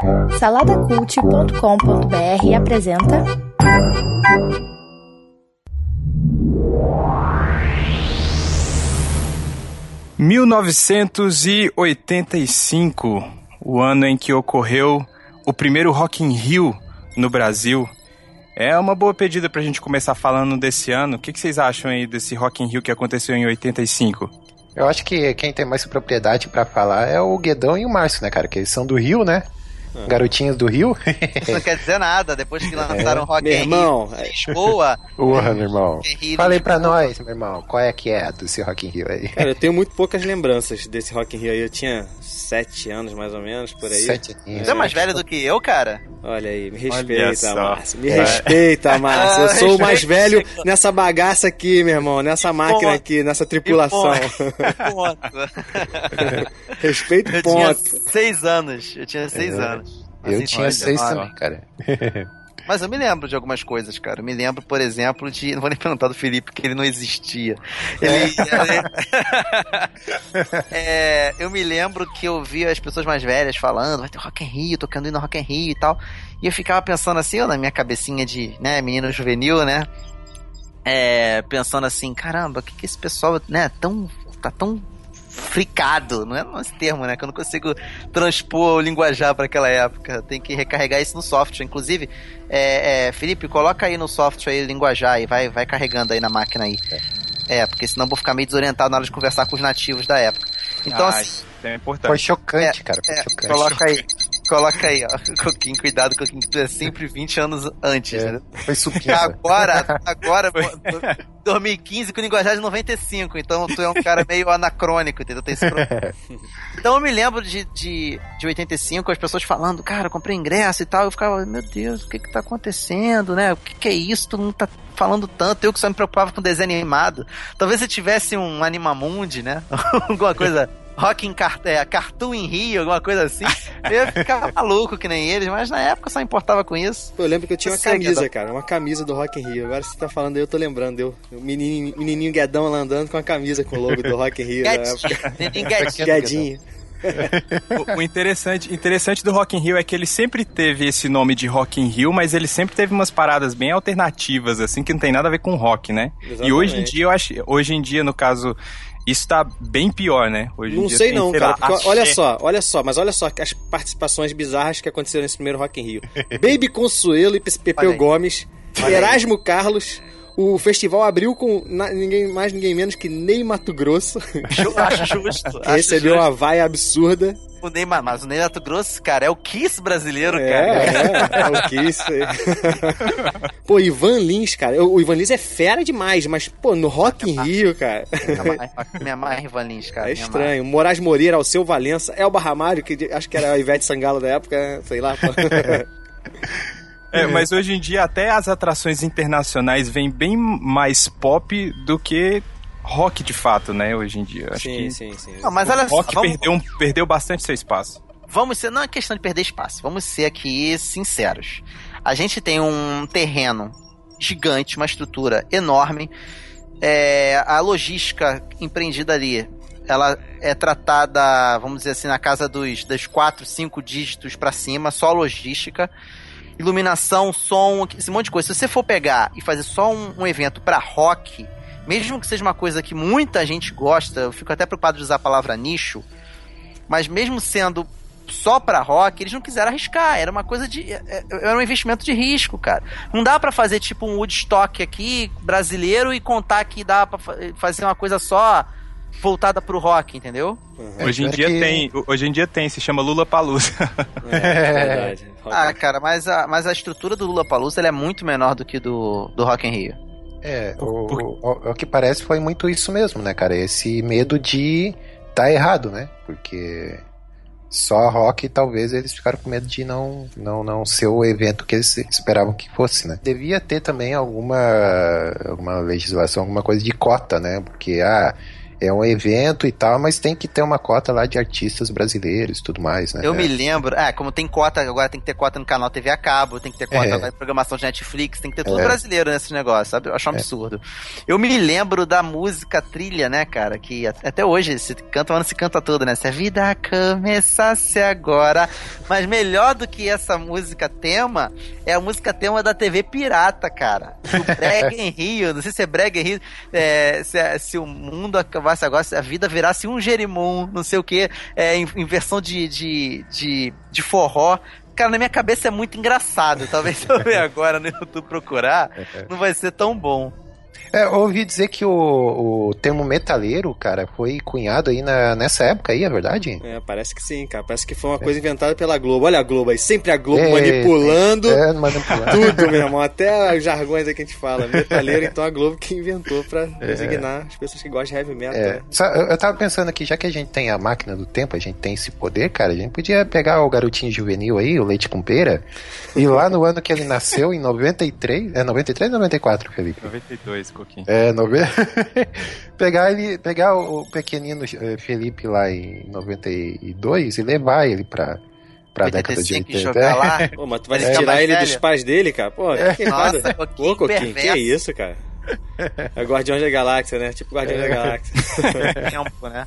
Saladacult.com.br apresenta. Mil novecentos e oitenta e cinco, o ano em que ocorreu o primeiro Rock in Rio no Brasil. É uma boa pedida pra gente começar falando desse ano. O que, que vocês acham aí desse Rock in Rio que aconteceu em 85? Eu acho que quem tem mais propriedade para falar é o Guedão e o Márcio, né, cara? Que eles são do Rio, né? Ah. Garotinhos do Rio. Isso não quer dizer nada. Depois que lançaram é. Rock meu irmão, Rio, Lisboa. Porra, meu irmão. Falei pra nós, meu irmão, qual é que é desse Rock in Rio aí? Cara, eu tenho muito poucas lembranças desse Rock in Rio aí. Eu tinha sete anos, mais ou menos, por aí. Sete anos. Você é mais velho do que eu, cara? Olha aí, me respeita, Márcio. Me é. respeita, Márcio. Eu sou o mais velho nessa bagaça aqui, meu irmão. Nessa máquina aqui, nessa tripulação. Ponto. Respeito eu ponto. Tinha seis anos. Eu tinha seis é. anos. Eu assim, tinha seis também, cara. Mas eu me lembro de algumas coisas, cara. Eu me lembro, por exemplo, de. Não vou nem perguntar do Felipe, porque ele não existia. Ele. é, eu me lembro que eu via as pessoas mais velhas falando, vai ter Rock in Rio, tocando indo no Rock in Rio e tal. E eu ficava pensando assim, ó, na minha cabecinha de, né, menino juvenil, né? É, pensando assim, caramba, o que, que esse pessoal, né, tão. tá tão fricado, não é esse termo, né? Que eu não consigo transpor o linguajar para aquela época. Tem que recarregar isso no software. Inclusive, é, é, Felipe, coloca aí no software aí linguajar e vai, vai carregando aí na máquina aí. É. porque senão eu vou ficar meio desorientado na hora de conversar com os nativos da época. Então, ah, assim, é importante. Foi chocante, é, cara. Foi é, chocante. Coloca aí. Coloca aí, ó. Coquinho, cuidado, Coquinho, tu é sempre 20 anos antes, é, né? Foi supinha. Agora, agora, 2015 com linguajar de 95, então tu é um cara meio anacrônico, entendeu? Tem esse problema. Então eu me lembro de, de, de 85, as pessoas falando, cara, eu comprei ingresso e tal, eu ficava, meu Deus, o que que tá acontecendo, né? O que que é isso? Todo mundo tá falando tanto, eu que só me preocupava com desenho animado. Talvez se tivesse um Animamundi, né? Alguma coisa Rock em cart é, Cartoon em Rio, alguma coisa assim. Eu ia ficar maluco que nem eles, mas na época só importava com isso. Eu lembro que eu tinha uma camisa, cara, uma camisa do Rock in Rio. Agora você tá falando, eu tô lembrando, eu, o menininho, menininho Guedão lá andando com a camisa com o logo do Rock in Rio. Guedinho. Guedinho. o, o, interessante, interessante do Rock in Rio é que ele sempre teve esse nome de Rock in Rio, mas ele sempre teve umas paradas bem alternativas, assim, que não tem nada a ver com rock, né? Exatamente. E hoje em dia, eu acho, hoje em dia, no caso, isso tá bem pior, né? Hoje não sei não, cara. Porque, olha só, olha só, mas olha só as participações bizarras que aconteceram nesse primeiro Rock in Rio. Baby Consuelo e Pepeu Gomes, Erasmo Carlos, o festival abriu com na, ninguém mais, ninguém menos que Ney Mato Grosso. Acho justo. que recebeu justo. uma vaia absurda. O Ney, mas o Ney Mato Grosso, cara, é o Kiss brasileiro, é, cara. É, é o Kiss. pô, Ivan Lins, cara. O Ivan Lins é fera demais, mas, pô, no Rock in Rio, cara. Minha mãe Ivan Lins, cara. É estranho. Moraes Moreira, Alceu Valença, Elba Ramalho, que acho que era a Ivete Sangalo da época, sei lá. É, mas hoje em dia até as atrações internacionais vêm bem mais pop do que rock de fato, né? Hoje em dia. Acho sim, que sim, sim. Não, mas olha o rock vamos... perdeu, perdeu bastante seu espaço. Vamos ser, não é questão de perder espaço, vamos ser aqui sinceros. A gente tem um terreno gigante, uma estrutura enorme. É, a logística empreendida ali, ela é tratada, vamos dizer assim, na casa dos, dos quatro, cinco dígitos para cima, só logística iluminação, som, esse monte de coisa. Se você for pegar e fazer só um, um evento para rock, mesmo que seja uma coisa que muita gente gosta, eu fico até preocupado de usar a palavra nicho, mas mesmo sendo só para rock, eles não quiseram arriscar. Era uma coisa de. É, é, era um investimento de risco, cara. Não dá para fazer tipo um Woodstock aqui, brasileiro, e contar que dá para fazer uma coisa só voltada pro rock, entendeu? Uhum. Hoje em é dia que... tem, hoje em dia tem, se chama Lula Palusa. É, é verdade. ah, cara, mas a, mas a estrutura do Lula Palusa é muito menor do que do, do Rock in Rio. É, o, o, o, que parece foi muito isso mesmo, né, cara? Esse medo de tá errado, né? Porque só rock talvez eles ficaram com medo de não, não, não ser o evento que eles esperavam que fosse, né? Devia ter também alguma, alguma legislação, alguma coisa de cota, né? Porque, ah, é um evento e tal, mas tem que ter uma cota lá de artistas brasileiros e tudo mais, né? Eu é. me lembro, é, como tem cota, agora tem que ter cota no canal TV a cabo, tem que ter cota é. na programação de Netflix, tem que ter tudo é. brasileiro nesse negócio, sabe? Eu acho um é. absurdo. Eu me lembro da música trilha, né, cara, que até hoje se canta, mas não se canta toda, né? Se a vida começasse agora. Mas melhor do que essa música tema é a música tema da TV Pirata, cara. Do Brega em Rio, não sei se é Brega em Rio, é, se, se o mundo acabar acabasse agora, se a vida virasse um Jerimum, não sei o que, é, em, em, versão de, de, de, de forró. Cara, na minha cabeça é muito engraçado. Talvez se eu ver agora no YouTube procurar, não vai ser tão bom. É, eu ouvi dizer que o, o termo metaleiro, cara, foi cunhado aí na, nessa época aí, é verdade? É, parece que sim, cara. Parece que foi uma é. coisa inventada pela Globo. Olha a Globo aí, sempre a Globo é, manipulando, é, manipulando tudo, meu irmão. Até os jargões aí que a gente fala. Metaleiro, então a Globo que inventou pra é. designar as pessoas que gostam de heavy metal. É. Né? Só, eu tava pensando aqui, já que a gente tem a máquina do tempo, a gente tem esse poder, cara, a gente podia pegar o garotinho juvenil aí, o Leite com Pera, e lá no ano que ele nasceu, em 93, é 93 ou 94, Felipe? 92, Coquinho. É, nove... pegar ele, pegar o pequenino eh, Felipe lá em 92 e levar ele pra, pra década de 80. Jogar lá. Pô, mas tu vai é, tirar ele velho. dos pais dele, cara? Pô, é. que Nossa, Pô, Coquinho, que é isso, cara? É Guardiões da Galáxia, né? Tipo Guardiões é. da Galáxia. Tempo, né?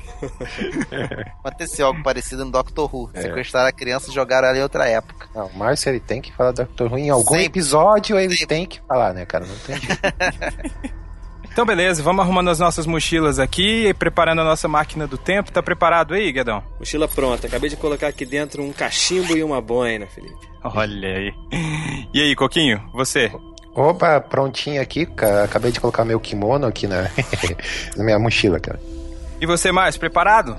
Aconteceu algo parecido no Doctor Who. É. Sequestraram a criança e jogaram ali em outra época. Não, o Márcio ele tem que falar do Doctor Who em algum Sempre. episódio, ele Sempre. tem que falar, né, cara? Não tem jeito. Então, beleza, vamos arrumando as nossas mochilas aqui e preparando a nossa máquina do tempo. Tá preparado aí, Guedão? Mochila pronta. Acabei de colocar aqui dentro um cachimbo e uma boina, Felipe. Olha aí. E aí, Coquinho, você? Opa, prontinho aqui. Acabei de colocar meu kimono aqui na, na minha mochila, cara. E você, mais preparado?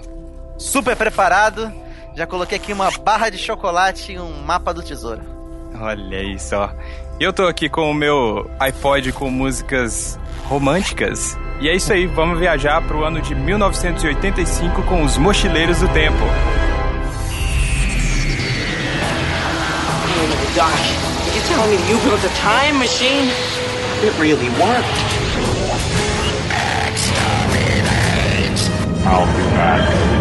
Super preparado. Já coloquei aqui uma barra de chocolate e um mapa do tesouro. Olha aí só. Eu tô aqui com o meu iPod com músicas românticas. E é isso aí, vamos viajar para o ano de 1985 com os Mochileiros do Tempo. Doc, you telling me you built a time machine? It really worked. Exterminate. I'll be back.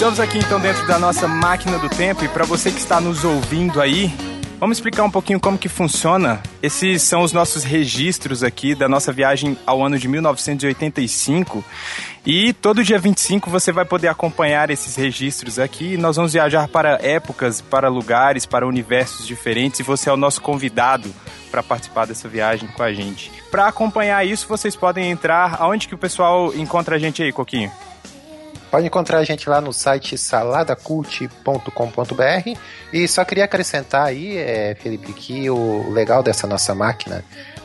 Estamos aqui então dentro da nossa máquina do tempo e para você que está nos ouvindo aí, vamos explicar um pouquinho como que funciona. Esses são os nossos registros aqui da nossa viagem ao ano de 1985. E todo dia 25 você vai poder acompanhar esses registros aqui. Nós vamos viajar para épocas, para lugares, para universos diferentes e você é o nosso convidado para participar dessa viagem com a gente. Para acompanhar isso, vocês podem entrar aonde que o pessoal encontra a gente aí, Coquinho? Pode encontrar a gente lá no site saladacult.com.br e só queria acrescentar aí, é, Felipe, que o legal dessa nossa máquina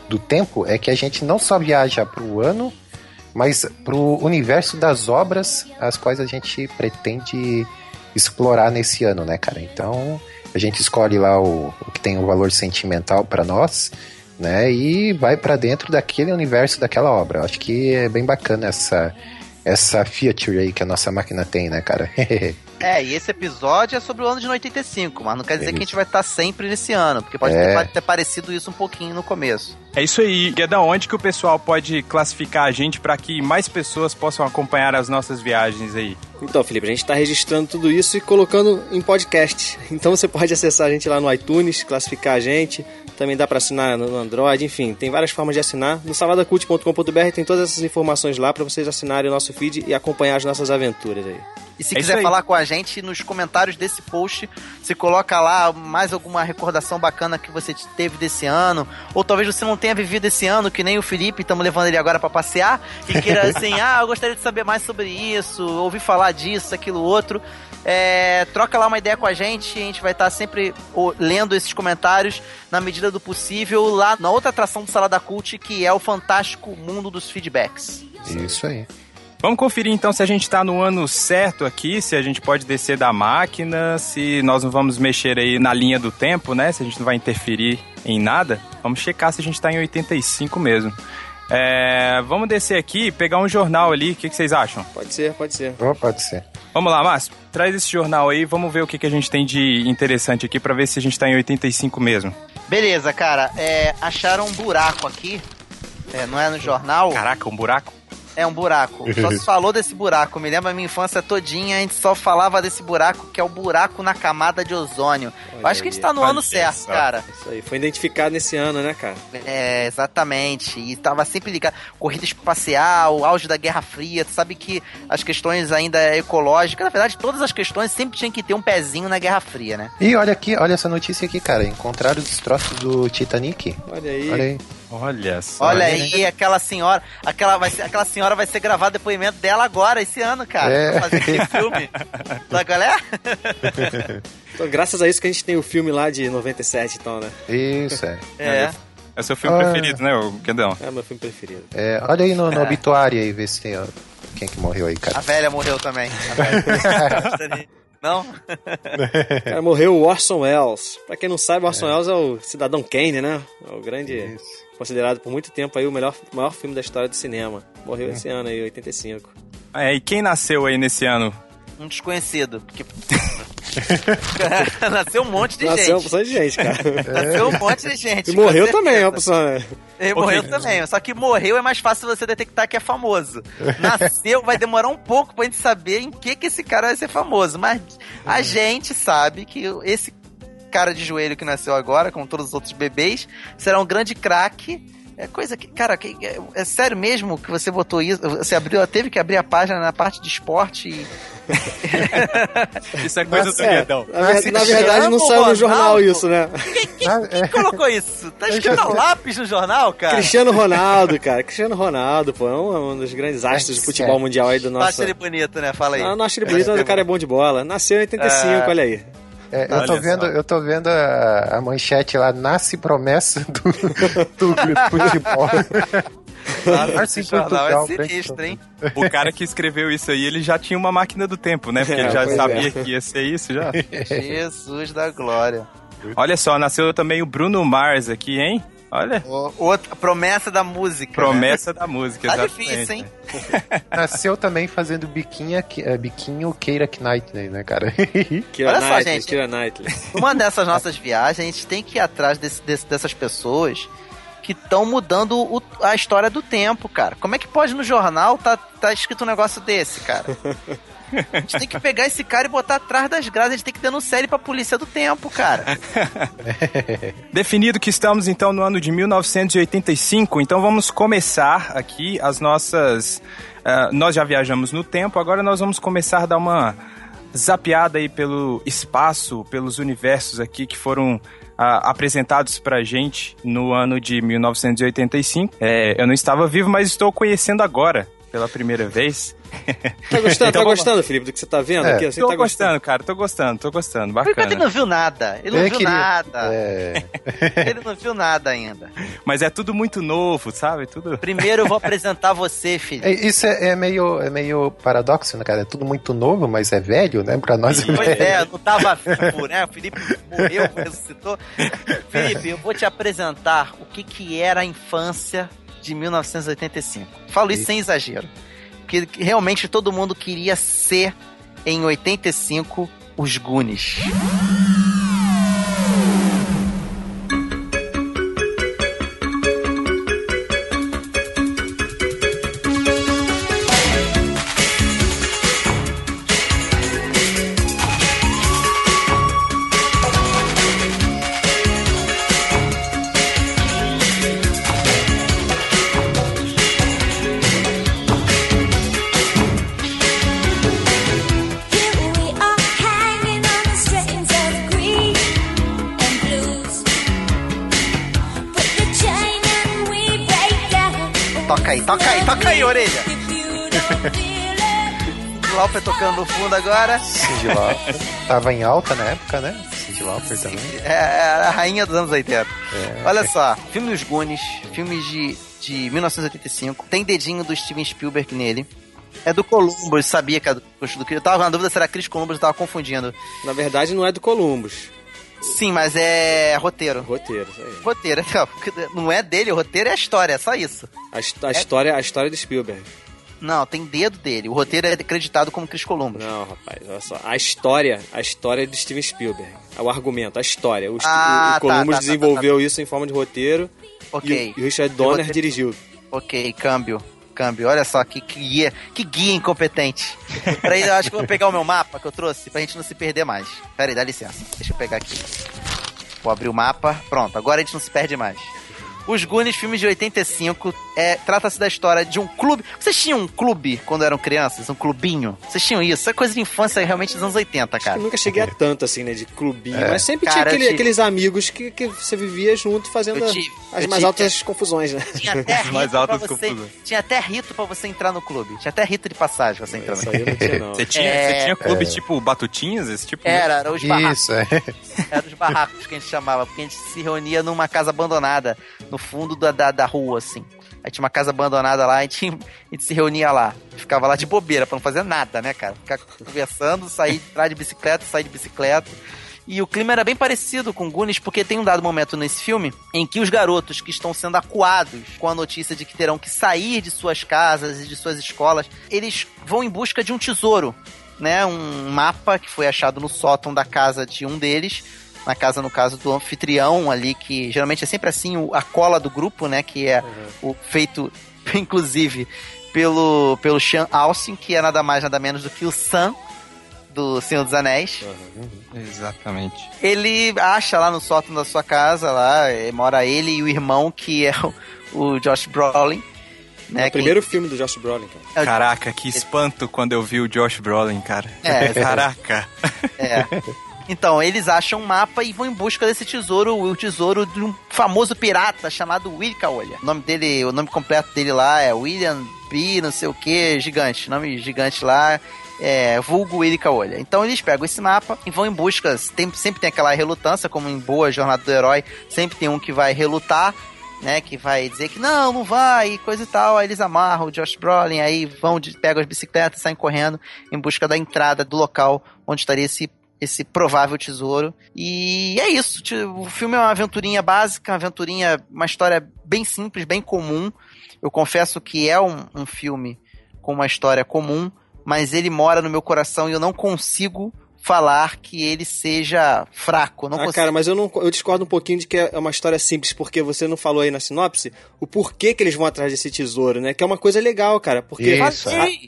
do tempo é que a gente não só viaja para o ano, mas para o universo das obras as quais a gente pretende explorar nesse ano, né, cara? Então a gente escolhe lá o, o que tem um valor sentimental para nós, né? E vai para dentro daquele universo daquela obra. acho que é bem bacana essa essa feature aí que a nossa máquina tem, né, cara? é, e esse episódio é sobre o ano de 85, mas não quer dizer é que a gente vai estar sempre nesse ano, porque pode é. ter, ter, parecido isso um pouquinho no começo. É isso aí. E é da onde que o pessoal pode classificar a gente para que mais pessoas possam acompanhar as nossas viagens aí? Então, Felipe, a gente está registrando tudo isso e colocando em podcast. Então você pode acessar a gente lá no iTunes, classificar a gente. Também dá para assinar no Android, enfim, tem várias formas de assinar. No saladacult.com.br tem todas essas informações lá para vocês assinarem o nosso feed e acompanhar as nossas aventuras aí. E se é quiser falar com a gente nos comentários desse post, se coloca lá mais alguma recordação bacana que você teve desse ano, ou talvez você não tenha vivido esse ano, que nem o Felipe, estamos levando ele agora para passear, e queira assim, ah, eu gostaria de saber mais sobre isso, ouvir falar disso, aquilo, outro. É, troca lá uma ideia com a gente, a gente vai estar sempre lendo esses comentários na medida do possível lá na outra atração do Salada Cult, que é o fantástico mundo dos feedbacks. Isso aí. Vamos conferir então se a gente tá no ano certo aqui, se a gente pode descer da máquina, se nós não vamos mexer aí na linha do tempo, né? Se a gente não vai interferir em nada. Vamos checar se a gente tá em 85 mesmo. É, vamos descer aqui e pegar um jornal ali. O que, que, vocês acham? Pode ser, pode ser. Oh, pode ser. Vamos lá, Márcio. Traz esse jornal aí. Vamos ver o que, que a gente tem de interessante aqui para ver se a gente tá em 85 mesmo. Beleza, cara. É, acharam um buraco aqui. É, não é no jornal. Caraca, um buraco? É um buraco. Só se falou desse buraco. Me lembra a minha infância todinha, a gente só falava desse buraco, que é o buraco na camada de ozônio. Olha Eu acho que a gente tá no ano certo, isso. cara. Isso aí, foi identificado nesse ano, né, cara? É, exatamente. E tava sempre ligado. Corrida espacial, auge da Guerra Fria. Tu sabe que as questões ainda ecológicas, na verdade, todas as questões sempre tinham que ter um pezinho na Guerra Fria, né? E olha aqui, olha essa notícia aqui, cara. Encontraram os destroços do Titanic. Olha aí. Olha aí. Olha só. Olha aí, né? aquela senhora, aquela, vai ser, aquela senhora vai ser gravado depoimento dela agora, esse ano, cara. É. Pra fazer aquele filme. da galera? então, graças a isso que a gente tem o filme lá de 97, então, né? Isso, é. É. É seu filme ah. preferido, né, o Guedão? É meu filme preferido. É, olha aí no, no é. obituário aí, vê se tem ó, quem que morreu aí, cara. A velha morreu também. Velha. Não? cara, morreu o Orson Welles. Pra quem não sabe, Orson é. Welles é o Cidadão Kane, né? É o grande... Isso considerado por muito tempo aí o melhor, maior filme da história do cinema. Morreu esse ano aí, 85. É, e quem nasceu aí nesse ano? Um desconhecido, porque... Nasceu um monte de Nasceu gente. Nasceu uma opção de gente, cara. Nasceu um monte de gente. E morreu também, a opção, né? Ele morreu okay. também, só que morreu é mais fácil você detectar que é famoso. Nasceu, vai demorar um pouco pra gente saber em que que esse cara vai ser famoso, mas a gente sabe que esse cara de joelho que nasceu agora, como todos os outros bebês, será um grande craque. É coisa que, cara, que, é, é, sério mesmo que você botou isso? Você abriu, teve que abrir a página na parte de esporte e... isso é coisa Mas, do é, Guedão. Na, na verdade, não saiu no jornal isso, né? Quem, quem, quem colocou isso? Tá escrito a lápis no jornal, cara? Cristiano Ronaldo, cara. Cristiano Ronaldo, pô, é um, um dos grandes astros do futebol mundial aí do nosso. Acho ele bonito, né? Fala aí. Não, não acho ele bonito, mas o cara é bom de bola. Nasceu em 85, é... olha aí. É, eu, tô vendo, eu tô vendo a, a, manchete lá, nasce promessa do, do futebol. Claro, esse jornal é sinistro, hein? O cara que escreveu isso aí, ele já tinha uma máquina do tempo, né? Porque é, ele já sabia é. que ia ser isso já. Jesus da glória. Olha só, nasceu também o Bruno Mars aqui, hein? Olha. outra promessa da música. Né? Promessa né? da música, tá difícil, hein? Nasceu também fazendo biquinho, é, biquinho Keira Knightley, né, cara? Keira Olha só, gente. Keira Knightley. Uma dessas nossas viagens, a gente tem que ir atrás desse, desse, dessas pessoas que estão mudando o, a história do tempo, cara. Como é que pode no jornal tá, tá escrito um negócio desse, cara? A gente tem que pegar esse cara e botar atrás das grades. A gente tem que denunciar ele pra polícia do tempo, cara. Definido que estamos então no ano de 1985, então vamos começar aqui as nossas. Uh, nós já viajamos no tempo, agora nós vamos começar a dar uma zapeada aí pelo espaço, pelos universos aqui que foram uh, apresentados pra gente no ano de 1985. É, eu não estava vivo, mas estou conhecendo agora pela primeira vez. Tá gostando, então, tá gostando, Felipe, do que você tá vendo é, aqui? Você tô tá gostando, gostando, cara, tô gostando, tô gostando, bacana. Porque ele não viu nada, ele não eu viu queria... nada. É... ele não viu nada ainda. Mas é tudo muito novo, sabe? Tudo... Primeiro eu vou apresentar você, filho. É, isso é, é, meio, é meio paradoxo, né, cara? É tudo muito novo, mas é velho, né? Pra nós é Pois é, não tava vivo, né? O Felipe morreu, ressuscitou. Felipe, eu vou te apresentar o que que era a infância de 1985. Falo isso, isso. sem exagero que realmente todo mundo queria ser em 85 os Goonies. Fundo agora. Cindy Lauper. Tava em alta na época, né? Cindy Lauper também. É, é a rainha dos anos 80. É. Olha só, filme Os Goonies, filmes de, de 1985. Tem dedinho do Steven Spielberg nele. É do Columbus, sabia que é do, do Eu tava na dúvida se era Chris Columbus, eu tava confundindo. Na verdade, não é do Columbus. Sim, mas é roteiro. Roteiro, isso aí. Roteiro, não é dele, o roteiro é a história, é só isso. A, a é... história, a história do Spielberg. Não, tem dedo dele. O roteiro é acreditado como Chris Columbus. Não, rapaz, olha só. A história, a história é de Steven Spielberg. O argumento, a história. O, ah, o, o tá, Columbus tá, tá, desenvolveu isso em forma de roteiro. Ok. E, o Richard Donner roteiro... dirigiu. Ok, câmbio câmbio. Olha só que, que guia, que guia incompetente. Peraí, eu acho que eu vou pegar o meu mapa que eu trouxe pra gente não se perder mais. Peraí, dá licença. Deixa eu pegar aqui. Vou abrir o mapa. Pronto, agora a gente não se perde mais. Os Goonies, filmes de 85, é, trata-se da história de um clube. Vocês tinham um clube quando eram crianças? Um clubinho? Vocês tinham isso? Isso é coisa de infância realmente dos anos 80, cara. nunca cheguei a tanto, assim, né, de clubinho. É. Mas sempre cara, tinha aquele, tive... aqueles amigos que, que você vivia junto fazendo tive, as mais tive, altas confusões, né? Tinha até rito mais altas você, confusões. Tinha até rito pra você entrar no clube. Tinha até rito de passagem pra você entrar no clube. Tinha, não. Você tinha, é... você tinha clubes é. tipo Batutinhas, esse tipo? Era, era os barracos. Isso, é. Era os barracos que a gente chamava, porque a gente se reunia numa casa abandonada, no fundo da, da da rua, assim. Aí tinha uma casa abandonada lá, a gente, a gente se reunia lá. Ficava lá de bobeira, pra não fazer nada, né, cara? Ficar conversando, sair entrar de bicicleta, sair de bicicleta. E o clima era bem parecido com Goonies, porque tem um dado momento nesse filme em que os garotos que estão sendo acuados com a notícia de que terão que sair de suas casas e de suas escolas, eles vão em busca de um tesouro, né? Um mapa que foi achado no sótão da casa de um deles, na casa, no caso, do anfitrião ali, que geralmente é sempre assim, o, a cola do grupo, né? Que é uhum. o feito, inclusive, pelo, pelo Sean Austin, que é nada mais, nada menos do que o Sam do Senhor dos Anéis. Uhum. Exatamente. Ele acha lá no sótão da sua casa, lá, eh, mora ele e o irmão, que é o, o Josh Brolin. Né, é o primeiro que... filme do Josh Brolin, cara. É Caraca, que espanto quando eu vi o Josh Brolin, cara. É, Caraca. É. Então, eles acham um mapa e vão em busca desse tesouro, o tesouro de um famoso pirata chamado Willy Caolha. O nome dele, o nome completo dele lá é William B, não sei o que, gigante, nome gigante lá, é, vulgo Willy Caolha. Então eles pegam esse mapa e vão em busca, tem, sempre tem aquela relutância, como em boa jornada do herói, sempre tem um que vai relutar, né, que vai dizer que não, não vai, coisa e tal. Aí eles amarram o Josh Brolin, aí vão, pegam as bicicletas, saem correndo em busca da entrada do local onde estaria esse esse provável tesouro. E é isso. O filme é uma aventurinha básica, uma aventurinha, uma história bem simples, bem comum. Eu confesso que é um, um filme com uma história comum, mas ele mora no meu coração e eu não consigo falar que ele seja fraco. Não ah, consigo... cara, mas eu, não, eu discordo um pouquinho de que é uma história simples, porque você não falou aí na sinopse o porquê que eles vão atrás desse tesouro, né? Que é uma coisa legal, cara. Porque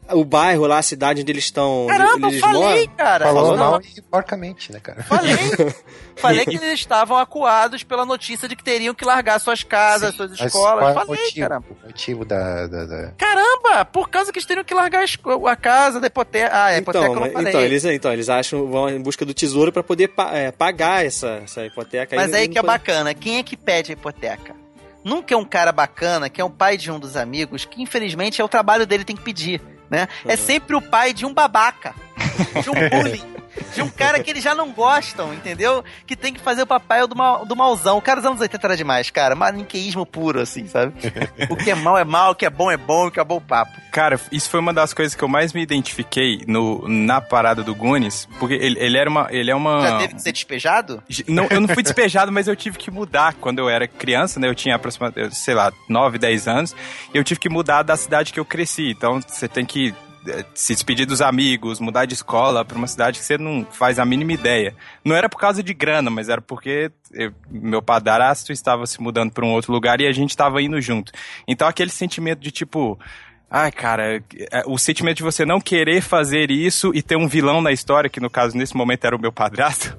a, o bairro lá, a cidade onde eles estão. Caramba, eles falei, moram, cara. Falou mal e porcamente, né, cara? Falei. Falei que eles estavam acuados pela notícia de que teriam que largar suas casas, Sim, suas escolas. Falei, motivo, caramba. O motivo da, da, da, Caramba, por causa que eles teriam que largar a casa da hipoteca. Ah, é, então, hipoteca mas, então, eles, então, eles acham, vão em busca do tesouro para poder é, pagar essa, essa hipoteca. Mas aí, aí que é bacana, quem é que pede a hipoteca? Nunca é um cara bacana, que é um pai de um dos amigos, que infelizmente é o trabalho dele tem que pedir, né? Uhum. É sempre o pai de um babaca, de um bullying de um cara que eles já não gostam, entendeu? Que tem que fazer o papel do, mal, do malzão. O cara dos anos 80 era demais, cara. Maniqueísmo puro, assim, sabe? o que é mal é mal, o que é bom é bom, o que é bom papo. Cara, isso foi uma das coisas que eu mais me identifiquei no, na parada do Gunis, porque ele, ele era uma. Ele é uma. Já teve que ser despejado? Não, eu não fui despejado, mas eu tive que mudar quando eu era criança, né? Eu tinha aproximadamente, sei lá, 9, 10 anos. E eu tive que mudar da cidade que eu cresci. Então você tem que se despedir dos amigos, mudar de escola para uma cidade que você não faz a mínima ideia. Não era por causa de grana, mas era porque eu, meu padrasto estava se mudando para um outro lugar e a gente estava indo junto. Então aquele sentimento de tipo, Ai, cara, é, o sentimento de você não querer fazer isso e ter um vilão na história, que no caso nesse momento era o meu padrasto.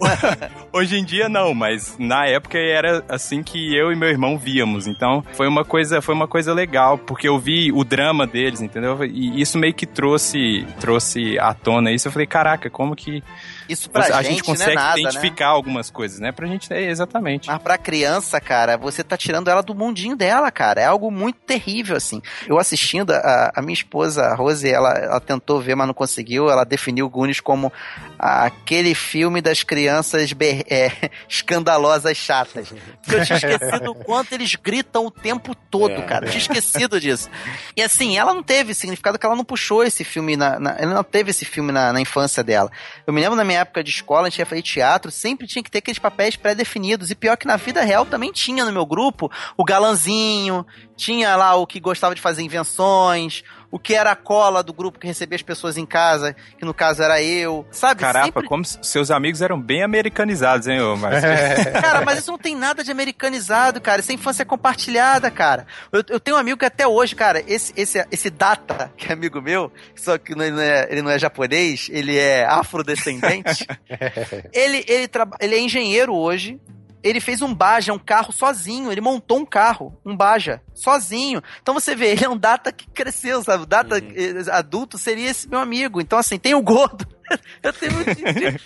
Hoje em dia não, mas na época era assim que eu e meu irmão víamos. Então foi uma coisa, foi uma coisa legal, porque eu vi o drama deles, entendeu? E isso meio que trouxe, trouxe à tona isso. Eu falei, caraca, como que isso pra a gente, gente consegue é nada, identificar né? algumas coisas, né? Pra gente, é, exatamente. Mas pra criança, cara, você tá tirando ela do mundinho dela, cara. É algo muito terrível, assim. Eu assisti assistindo, a, a minha esposa, a Rose, ela, ela tentou ver, mas não conseguiu. Ela definiu Goonies como aquele filme das crianças é, escandalosas chatas. Porque eu tinha esquecido o quanto eles gritam o tempo todo, é, cara. Eu tinha esquecido disso. E assim, ela não teve significado que ela não puxou esse filme na. na ela não teve esse filme na, na, infância dela. Eu me lembro na minha época de escola, a gente ia fazer teatro, sempre tinha que ter aqueles papéis pré-definidos. E pior que na vida real também tinha no meu grupo o galanzinho, tinha lá o que gostava de fazer invenções, o que era a cola do grupo que recebia as pessoas em casa, que no caso era eu, sabe? Caraca, Sempre... como seus amigos eram bem americanizados, hein, ô Márcio? cara, mas isso não tem nada de americanizado, cara. Isso é infância compartilhada, cara. Eu, eu, tenho um amigo que até hoje, cara, esse, esse, esse Data, que é amigo meu, só que não é, ele não é japonês, ele é afrodescendente. ele, ele, ele é engenheiro hoje, ele fez um Baja, um carro sozinho. Ele montou um carro, um Baja, sozinho. Então você vê, ele é um data que cresceu, sabe? O data uhum. Eh, adulto seria esse meu amigo. Então, assim, tem o gordo. Eu tenho,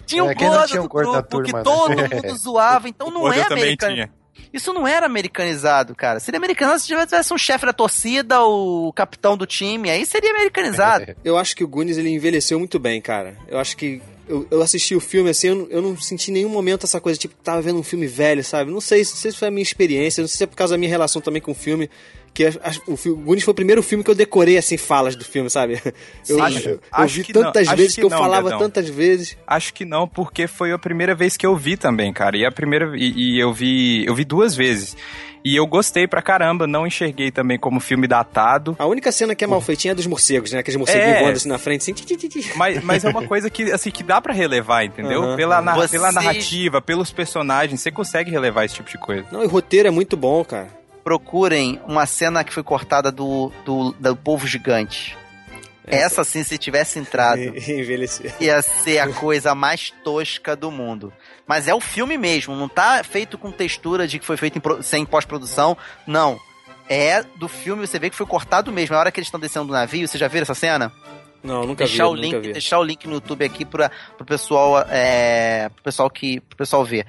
tinha, o é, gordo tinha um do grupo turma, que né? todo mundo zoava. Então não é americano. Isso não era americanizado, cara. Seria americanizado se tivesse um chefe da torcida, o capitão do time, aí seria americanizado. Eu acho que o Gunis ele envelheceu muito bem, cara. Eu acho que eu, eu assisti o filme assim, eu eu não senti em nenhum momento essa coisa, tipo, tava vendo um filme velho, sabe? Não sei, não sei se foi a minha experiência, não sei se é por causa da minha relação também com o filme. Que a, a, o, Goonies foi o primeiro filme que eu decorei, assim, falas do filme, sabe? Eu, Sim, acho, eu, eu vi tantas não, vezes que, que eu não, falava Gadão. tantas vezes. Acho que não, porque foi a primeira vez que eu vi também, cara. E a primeira. E, e eu vi. Eu vi duas vezes. E eu gostei pra caramba, não enxerguei também como filme datado. A única cena que é mal feitinha é dos morcegos, né? Aqueles morceguinhos é... voando assim na frente, assim. Mas, mas é uma coisa que, assim, que dá para relevar, entendeu? Uhum. Pela, na, Você... pela narrativa, pelos personagens, você consegue relevar esse tipo de coisa. Não, e o roteiro é muito bom, cara. Procurem uma cena que foi cortada do, do, do povo gigante. Essa, sim, se tivesse entrado, ia ser a coisa mais tosca do mundo. Mas é o filme mesmo, não tá feito com textura de que foi feito em, sem pós-produção, não. É do filme, você vê que foi cortado mesmo. A hora que eles estão descendo do navio, você já viu essa cena? Não, nunca deixar vi. O link, vi. Deixar o link no YouTube aqui para pro pessoal, é, pro pessoal que, pro pessoal ver.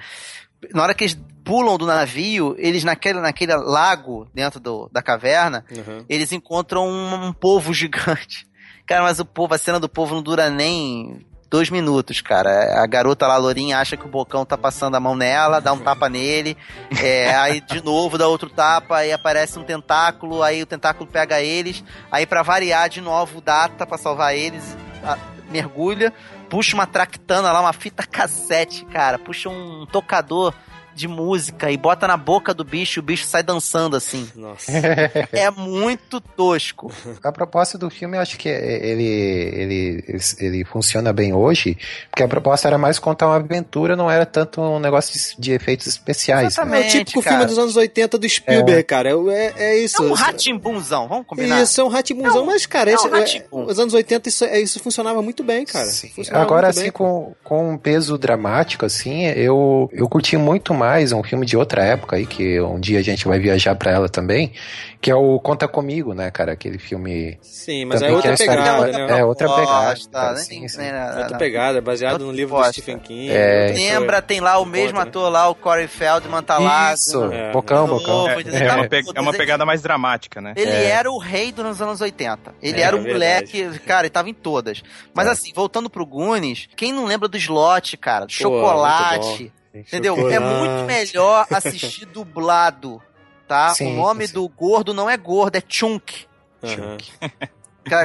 Na hora que eles pulam do navio, eles naquele, naquele lago dentro do, da caverna, uhum. eles encontram um, um povo gigante. Cara, mas o povo, a cena do povo não dura nem dois minutos, cara. A garota lá, a Lourinha, acha que o Bocão tá passando a mão nela, dá um tapa nele, é, aí de novo dá outro tapa, aí aparece um tentáculo, aí o tentáculo pega eles, aí para variar de novo data para salvar eles, a, mergulha, puxa uma tractana lá, uma fita cassete, cara, puxa um tocador de música e bota na boca do bicho e o bicho sai dançando assim. Nossa. é muito tosco. A proposta do filme, eu acho que ele, ele, ele funciona bem hoje, porque a proposta era mais contar uma aventura, não era tanto um negócio de, de efeitos especiais. Exatamente, né? É o típico cara. filme dos anos 80 do Spielberg, é. cara. É, é isso. É um ratimbunzão, vamos combinar? Isso, é um ratimbunzão, é mas, cara, é esse, é, os anos 80 isso, é, isso funcionava muito bem, cara. Agora, assim, bem, com, com um peso dramático, assim, eu, eu curti muito mais mais, um filme de outra época aí, que um dia a gente vai viajar para ela também, que é o Conta Comigo, né, cara? Aquele filme. Sim, mas é outra pegada, né? É outra pegada. Tá, sim, sim. É outra pegada, baseado no livro do Stephen King. É, Lembra, tem lá o mesmo ator lá, o Corey Feldman tá lá. Isso, é, bocão, bocão. É, é, uma, é uma pegada mais dramática, né? Ele é. era o rei dos anos 80. Ele era um moleque, cara, ele tava em todas. Mas assim, voltando pro Goonies, quem não lembra do slot, cara? Do chocolate Entendeu? É muito melhor assistir dublado, tá? Sim, o nome sim. do gordo não é gordo, é Chunk. Uhum.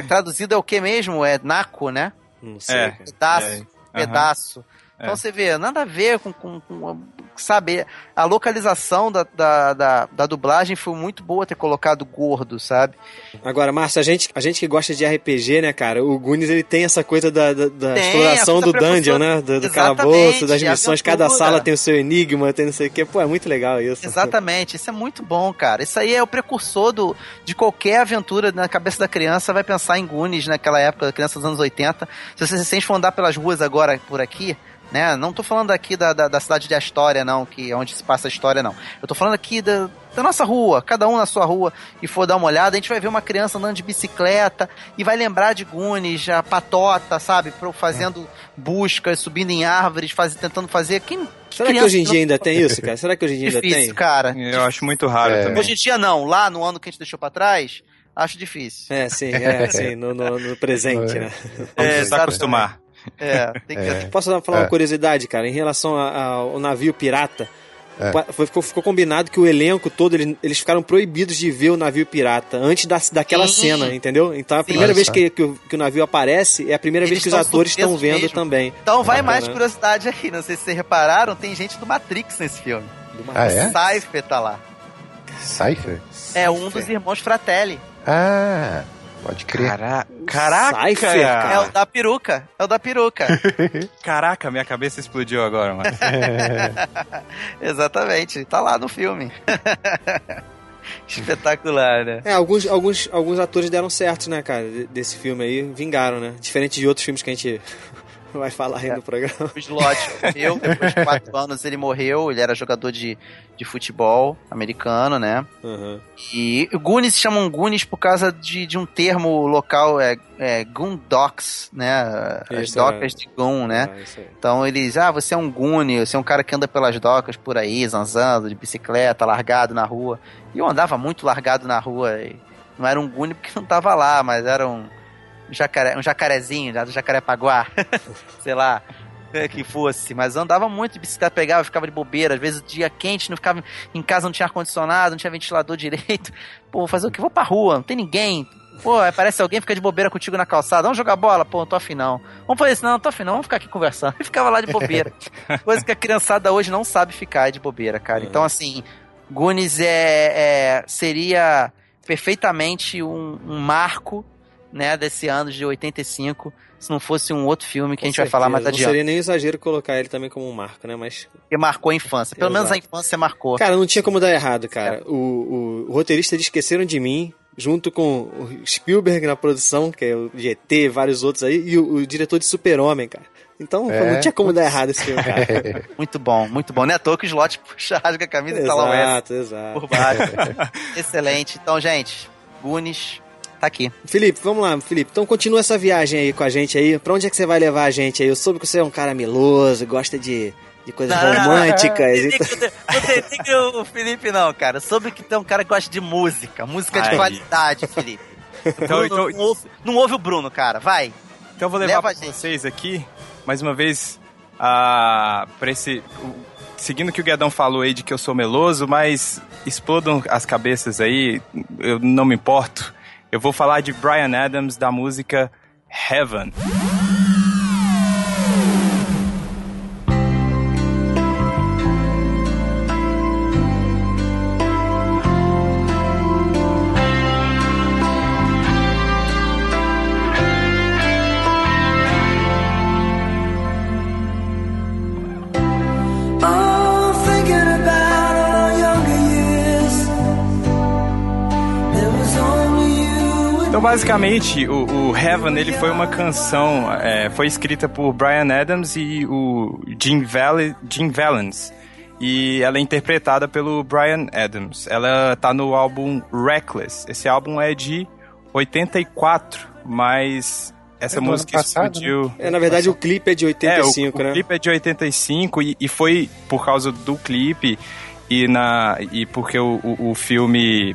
Traduzido é o que mesmo? É Naco, né? Não sei. É, pedaço. É. Uhum. Pedaço. Então é. você vê, nada a ver com, com, com sabe, a localização da, da, da, da, dublagem foi muito boa ter colocado gordo, sabe? Agora, Márcio, a gente, a gente que gosta de RPG, né, cara, o Gunis ele tem essa coisa da, da, da tem, exploração do dungeon, né? Do, do calabouço, das missões, cada sala tem o seu enigma, tem não sei o que. Pô, é muito legal isso. Exatamente, isso é muito bom, cara. Isso aí é o precursor do, de qualquer aventura na cabeça da criança, vai pensar em Gunis naquela época, criança dos anos 80. Se você se sente for andar pelas ruas agora por aqui, né? Não tô falando aqui da, da, da, cidade de Astoria, não, que é onde se passa a história, não. Eu tô falando aqui da, da nossa rua, cada um na sua rua, e for dar uma olhada, a gente vai ver uma criança andando de bicicleta e vai lembrar de Gunis, a patota, sabe? Fazendo buscas, subindo em árvores, faz, tentando fazer. Quem, que Será que hoje em dia ainda tem isso, cara? Será que hoje em dia Difícil, ainda tem? cara. Eu acho muito raro é. também. Hoje em dia não. Lá no ano que a gente deixou pra trás, Acho difícil. É, sim, é, sim, no, no, no presente, né? É, se acostumar. É, tem que... É. Posso falar uma é. curiosidade, cara? Em relação ao navio pirata, é. Ficou, ficou, combinado que o elenco todo, eles, eles, ficaram proibidos de ver o navio pirata antes da, daquela Sim. cena, entendeu? Então a primeira Sim. vez que, que o, que, o, navio aparece é a primeira eles vez que os atores estão vendo mesmo. também. Então vai mais curiosidade aqui, não sei se vocês repararam, tem gente do Matrix nesse filme. Do ah, é? Cypher tá lá. Cypher? É um dos irmãos Fratelli. Ah... Pode crer. Cara... Caraca! Cypher, cara. É o da peruca. É o da peruca. Caraca, minha cabeça explodiu agora, mano. Exatamente. Tá lá no filme. Espetacular, né? É, alguns, alguns, alguns atores deram certo, né, cara, desse filme aí, vingaram, né? Diferente de outros filmes que a gente vai falar aí é. no programa. O Slot morreu, depois de quatro anos ele morreu, ele era jogador de, de futebol americano, né? Uhum. E Goonies se chamam Goonies por causa de, de um termo local, é, é Goondocks, né? As isso, docas é. de Goon, né? Ah, então eles, ah, você é um Goonie, você é um cara que anda pelas docas por aí, zanzando, de bicicleta, largado na rua. E eu andava muito largado na rua. não era um Goonie porque não tava lá, mas era um jacaré, um jacarezinho, do Jacarepaguá, sei lá, é, que fosse. Mas andava muito de bicicleta, pegava, ficava de bobeira. Às vezes dia quente, não ficava em casa, não tinha ar-condicionado, não tinha ventilador direito. Pô, vou fazer o que? Vou pra rua, não tem ninguém. Pô, aparece alguém, fica de bobeira contigo na calçada. Vamos jogar bola? Pô, não tô afim não. Vamos fazer isso? Não, não tô afim não. Vamos ficar aqui conversando. E ficava lá de bobeira. Coisa que a criançada hoje não sabe ficar de bobeira, cara. Então, assim, Goonies é, é seria perfeitamente um, um marco né, desse ano de 85, se não fosse um outro filme que Com a gente certeza. vai falar mais adiante. Não seria nem exagero colocar ele também como um marco, né, mas... Que marcou a infância, pelo Exato. menos a infância marcou. Cara, não tinha como dar errado, cara. É. O, o, o roteirista de Esqueceram de Mim, junto com o Spielberg na produção, que é o GT, vários outros aí, e o, o diretor de Super-Homem, cara. Então é. não tinha como dar errado esse filme, cara. muito bom, muito bom. Não é à toa que o slot puxa, rasga a camisa exato, e tá lá o Exato, exato. Por baixo. Excelente. Então, gente, Gunis, tá aqui. Felipe, vamos lá, Felipe. Então continua essa viagem aí com a gente aí. Pra onde é que você vai levar a gente aí? Eu soube que você é um cara meloso, gosta de, de coisas não, românticas. Não, não, tem, que o Felipe não, cara. Soube que tem um cara que gosta de música. Música Ai. de qualidade, Felipe. Então, então... Não, ouve, não, ouve, o Bruno, cara. Vai. Então eu vou levar Leva pra vocês aqui, mais uma vez, a, pra esse... seguindo o que o Guedão falou aí de que eu sou meloso, mas explodam as cabeças aí, eu não me importo. Eu vou falar de Brian Adams da música Heaven. Basicamente, o, o Heaven ele foi uma canção, é, foi escrita por Brian Adams e o Jim, Val Jim Valens. E ela é interpretada pelo Brian Adams. Ela tá no álbum Reckless. Esse álbum é de 84, mas essa é música passado, explodiu. Né? É, na verdade, o clipe é de 85, é, o, né? O clipe é de 85 e, e foi por causa do clipe e, na, e porque o, o, o filme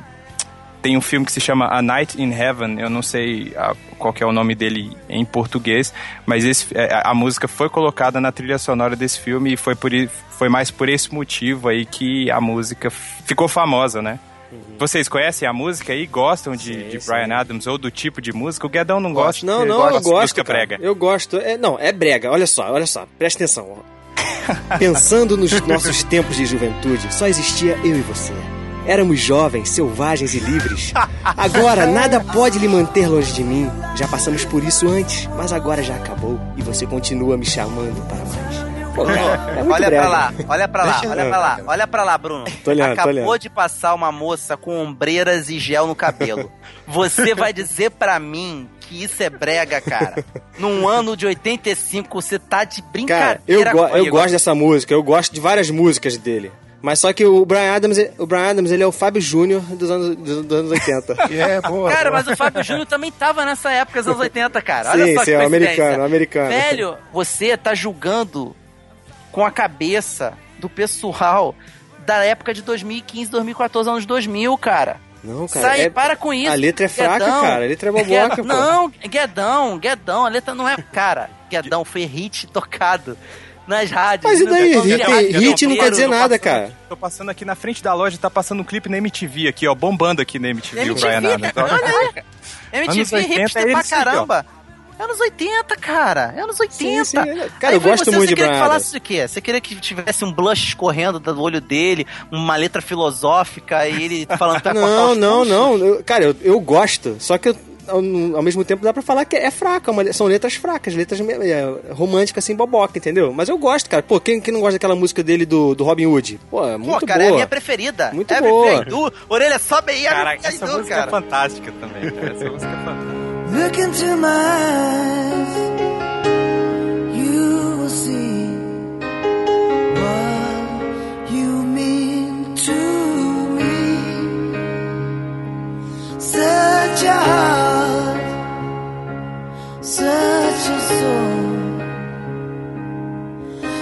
tem um filme que se chama A Night in Heaven, eu não sei a, qual é o nome dele em português, mas esse, é, a, a, música foi colocada na trilha sonora desse filme e foi, por, foi mais por esse motivo aí que a música ficou famosa, né? Uhum. Vocês conhecem a música e gostam de, sim, de Brian sim. Adams ou do tipo de música? O Guedão não gosta. Não, não, eu gosto. Música cara. brega. Eu gosto. É, não, é brega. Olha só, olha só. Presta atenção. Pensando nos nossos tempos de juventude, só existia eu e você. Éramos jovens, selvagens e livres. Agora nada pode lhe manter longe de mim. Já passamos por isso antes, mas agora já acabou e você continua me chamando para mais. Pô, é, olha pra lá, olha pra lá, olha pra lá, olha pra lá, Bruno. Tô olhando, Acabou tô olhando. de passar uma moça com ombreiras e gel no cabelo. Você vai dizer pra mim que isso é brega, cara? Num ano de 85, você tá de brincadeira. Cara, eu, go eu gosto dessa música, eu gosto de várias músicas dele. Mas só que o Brian Adams, o Brian Adams, ele é o Fábio Júnior dos anos, dos anos 80. é, boa. Cara, boa. mas o Fábio Júnior também tava nessa época dos anos 80, cara. Olha sim, só sim, que é americano, americano. Velho, você tá julgando com a cabeça do pessoal da época de 2015, 2014, anos 2000, cara. Não, cara. Sai, é... para com isso. A letra é fraca, Guedão. cara. A letra é boboca, pô. Não, Guedão, Guedão, a letra não é. Cara, Guedão foi hit tocado nas rádios. Mas e no- daí? no- Hit, hit não quer dizer nada, passando- cara. Tô passando aqui na frente da loja, tá passando um clipe na MTV aqui, ó, bombando aqui na MTV, o MTV, Brian Adams. MTV 80 hipster é pra caramba. É anos 80, cara. É anos 80. Sim, sim. Cara, Aí eu gosto você, muito você de queria Brian que falasse o quê? Você queria que tivesse um blush escorrendo do olho dele, uma letra filosófica e ele falando pra Não, não, não. Eu- cara, eu, eu gosto. Só que eu- ao, ao mesmo tempo dá pra falar que é fraca. uma- são letras fracas, letras é, românticas assim, boboca, entendeu? Mas eu gosto, cara. Pô, quem, quem não gosta daquela música dele do, do Robin Hood? Pô, é muito Pô, cara, é a boa. minha preferida. Muito Everything boa. Do, orelha sobe aí, Caraca, I essa do, música cara. é fantástica também, cara. Essa música é fantástica. Look into my eyes, Such a heart, such a soul.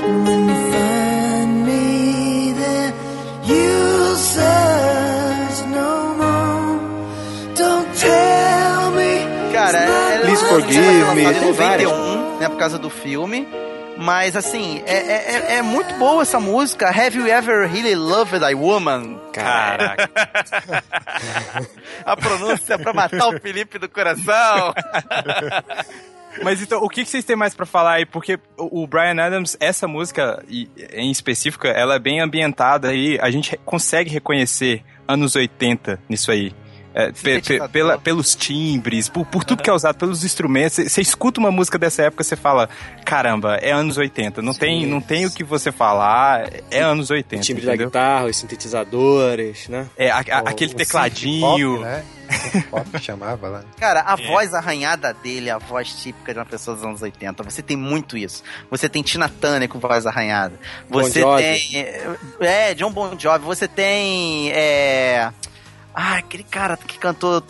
And when you find me there, you'll search no more. Don't tell me. Cara, é, é Please Forgive Me, tem várias. 91, né, por causa do filme. Mas, assim, é, é, é- é muito boa essa música. Have you ever really loved a woman? Caraca. A pronúncia pra matar o Felipe do coração. Mas então, o que vocês têm mais pra falar aí? Porque o Brian Adams, essa música em específico, ela é bem ambientada e a gente consegue reconhecer anos 80 nisso aí. É, pe- pe- pela- pelos timbres, por, por tudo que é usado, pelos instrumentos. Você escuta uma música dessa época, você fala, caramba, é anos 80. Não, tem, não tem o que você falar, é anos 80. O timbre da entendeu? guitarra, os sintetizadores, né? É, a- a- O- aquele o tecladinho. pop, né? Pop chamava lá. Cara, a voz arranhada dele é a voz típica de uma pessoa dos anos 80. Você tem muito isso. Você tem Tina Turner com voz arranhada. Bon Você Jovi. tem. É, John Bon Jovi. Você tem. É. Ah, aquele cara que cantou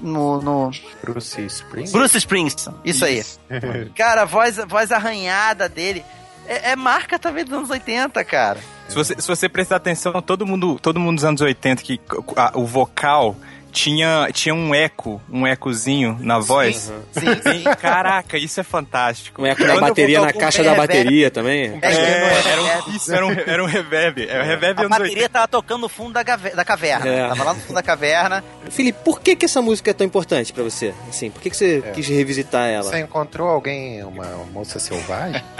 no. no... Bruce Springsteen. Bruce Springsteen. Isso aí. Cara, a voz, a voz arranhada dele. É, é marca também dos anos 80, cara. Se você, se você prestar atenção, todo mundo, todo mundo dos anos 80 que a- o vocal tinha, tinha um eco, um ecozinho na voz. Sim, Sim, Caraca, isso é fantástico. Um eco da Quando eu bateria na um caixa da reverb. bateria também. É, É, era um, isso, era um, era um reverb. É o reverb A bateria 80. tava tocando no fundo da, da caverna. É. Tava lá no fundo da caverna. Felipe, por que, que essa música é tão importante pra você? Assim, por que, que você É. quis revisitar ela? Você encontrou alguém, uma moça selvagem?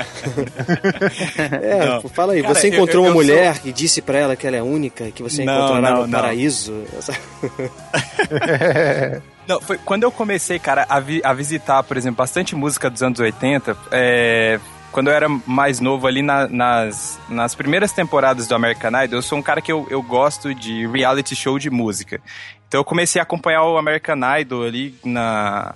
É, Não. fala aí, Cara, você eu- encontrou eu- uma eu sou- mulher e disse pra ela que ela é única, que você Não, encontrará não, no não. paraíso? Essa- Não, foi quando eu comecei, cara, a, vi- a visitar, por exemplo, bastante música dos anos 80, é, quando eu era mais novo ali na- nas, nas primeiras temporadas do American Idol, eu sou um cara que eu, eu gosto de reality show de música. Então eu comecei a acompanhar o American Idol ali na,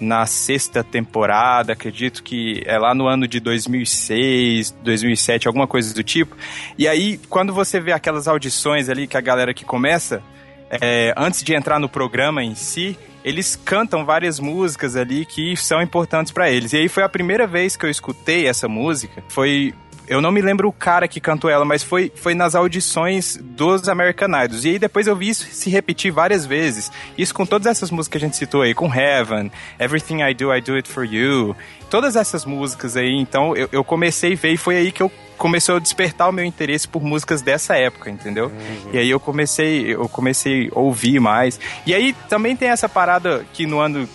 na sexta temporada, acredito que é lá no ano de 2006, 2007, alguma coisa do tipo. E aí, quando você vê aquelas audições ali que a galera que começa, é, antes de entrar no programa em si, eles cantam várias músicas ali que são importantes pra eles. E aí foi a primeira vez que eu escutei essa música. Foi. Eu não me lembro o cara que cantou ela, mas foi, foi nas audições dos American Idols. E aí depois eu vi isso se repetir várias vezes. Isso com todas essas músicas que a gente citou aí, com Heaven, Everything I Do, I Do It For You. Todas essas músicas aí, então eu, eu comecei a ver e foi aí que eu começou a despertar o meu interesse por músicas dessa época, entendeu? E aí eu comecei, eu comecei a ouvir mais. E aí também tem essa parada que no ano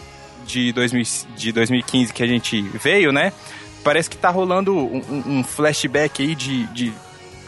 de, 2000, de 2015 que a gente veio, né? Parece que tá rolando um, um- um flashback aí de, de,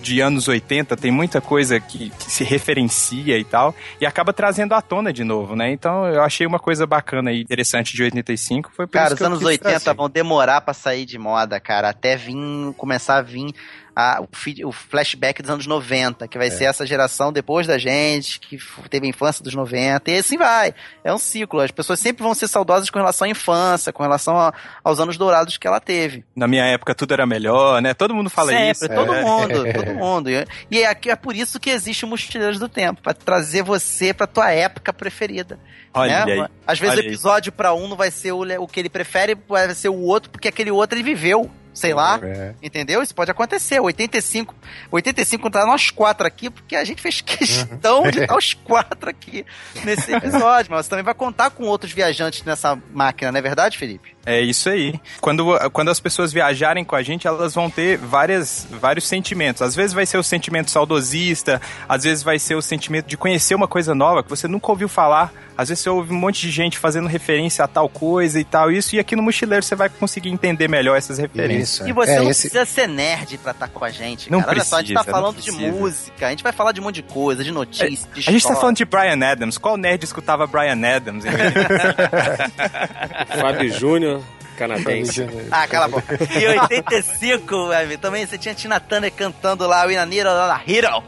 de anos 80, tem muita coisa que, que se referencia e tal, e acaba trazendo à tona de novo, né? Então eu achei uma coisa bacana e interessante de 85, foi por Cara, os anos quis 80 trazer. vão demorar pra sair de moda, cara, até vir, começar a vir a- o, feed- o flashback dos anos 90, que vai ser essa geração depois da gente, que teve a infância dos 90, e assim vai. É um ciclo. As pessoas sempre vão ser saudosas com relação à infância, com relação a- aos anos dourados que ela teve. Na minha época tudo era melhor, né? Todo mundo fala Sempre, isso. todo é. mundo, todo mundo. E- é, aqui- é por isso que existe o Mochileiros do Tempo, pra trazer você pra tua época preferida. Olha né? aí. Às vezes o episódio pra um não vai ser o, o que ele prefere, vai ser o outro, porque aquele outro ele viveu. Sei lá. É. Entendeu? Isso pode acontecer. 85, 85 tá nós quatro aqui, porque a gente fez questão de estar os quatro aqui nesse episódio. Mas você também vai contar com outros viajantes nessa máquina, não é verdade, Felipe? É isso aí. Quando, quando as pessoas viajarem com a gente, elas vão ter várias, vários sentimentos. Às vezes vai ser o sentimento saudosista, às vezes vai ser o sentimento de conhecer uma coisa nova que você nunca ouviu falar. Às vezes você ouve um monte de gente fazendo referência a tal coisa e tal, isso, e aqui no Mochileiro você vai conseguir entender melhor essas referências. Isso, E você é, não esse- precisa ser nerd pra estar com a gente. Não cara. Olha só, a gente tá não falando de música, a gente vai falar de um monte de coisa, de notícias, de A gente tá falando de Brian Adams. Qual nerd escutava Brian Adams? Fábio Júnior, canadense. Ah, cala a boca. Em 85, velho, também você tinha Tina Turner cantando lá o Inanira da Hero.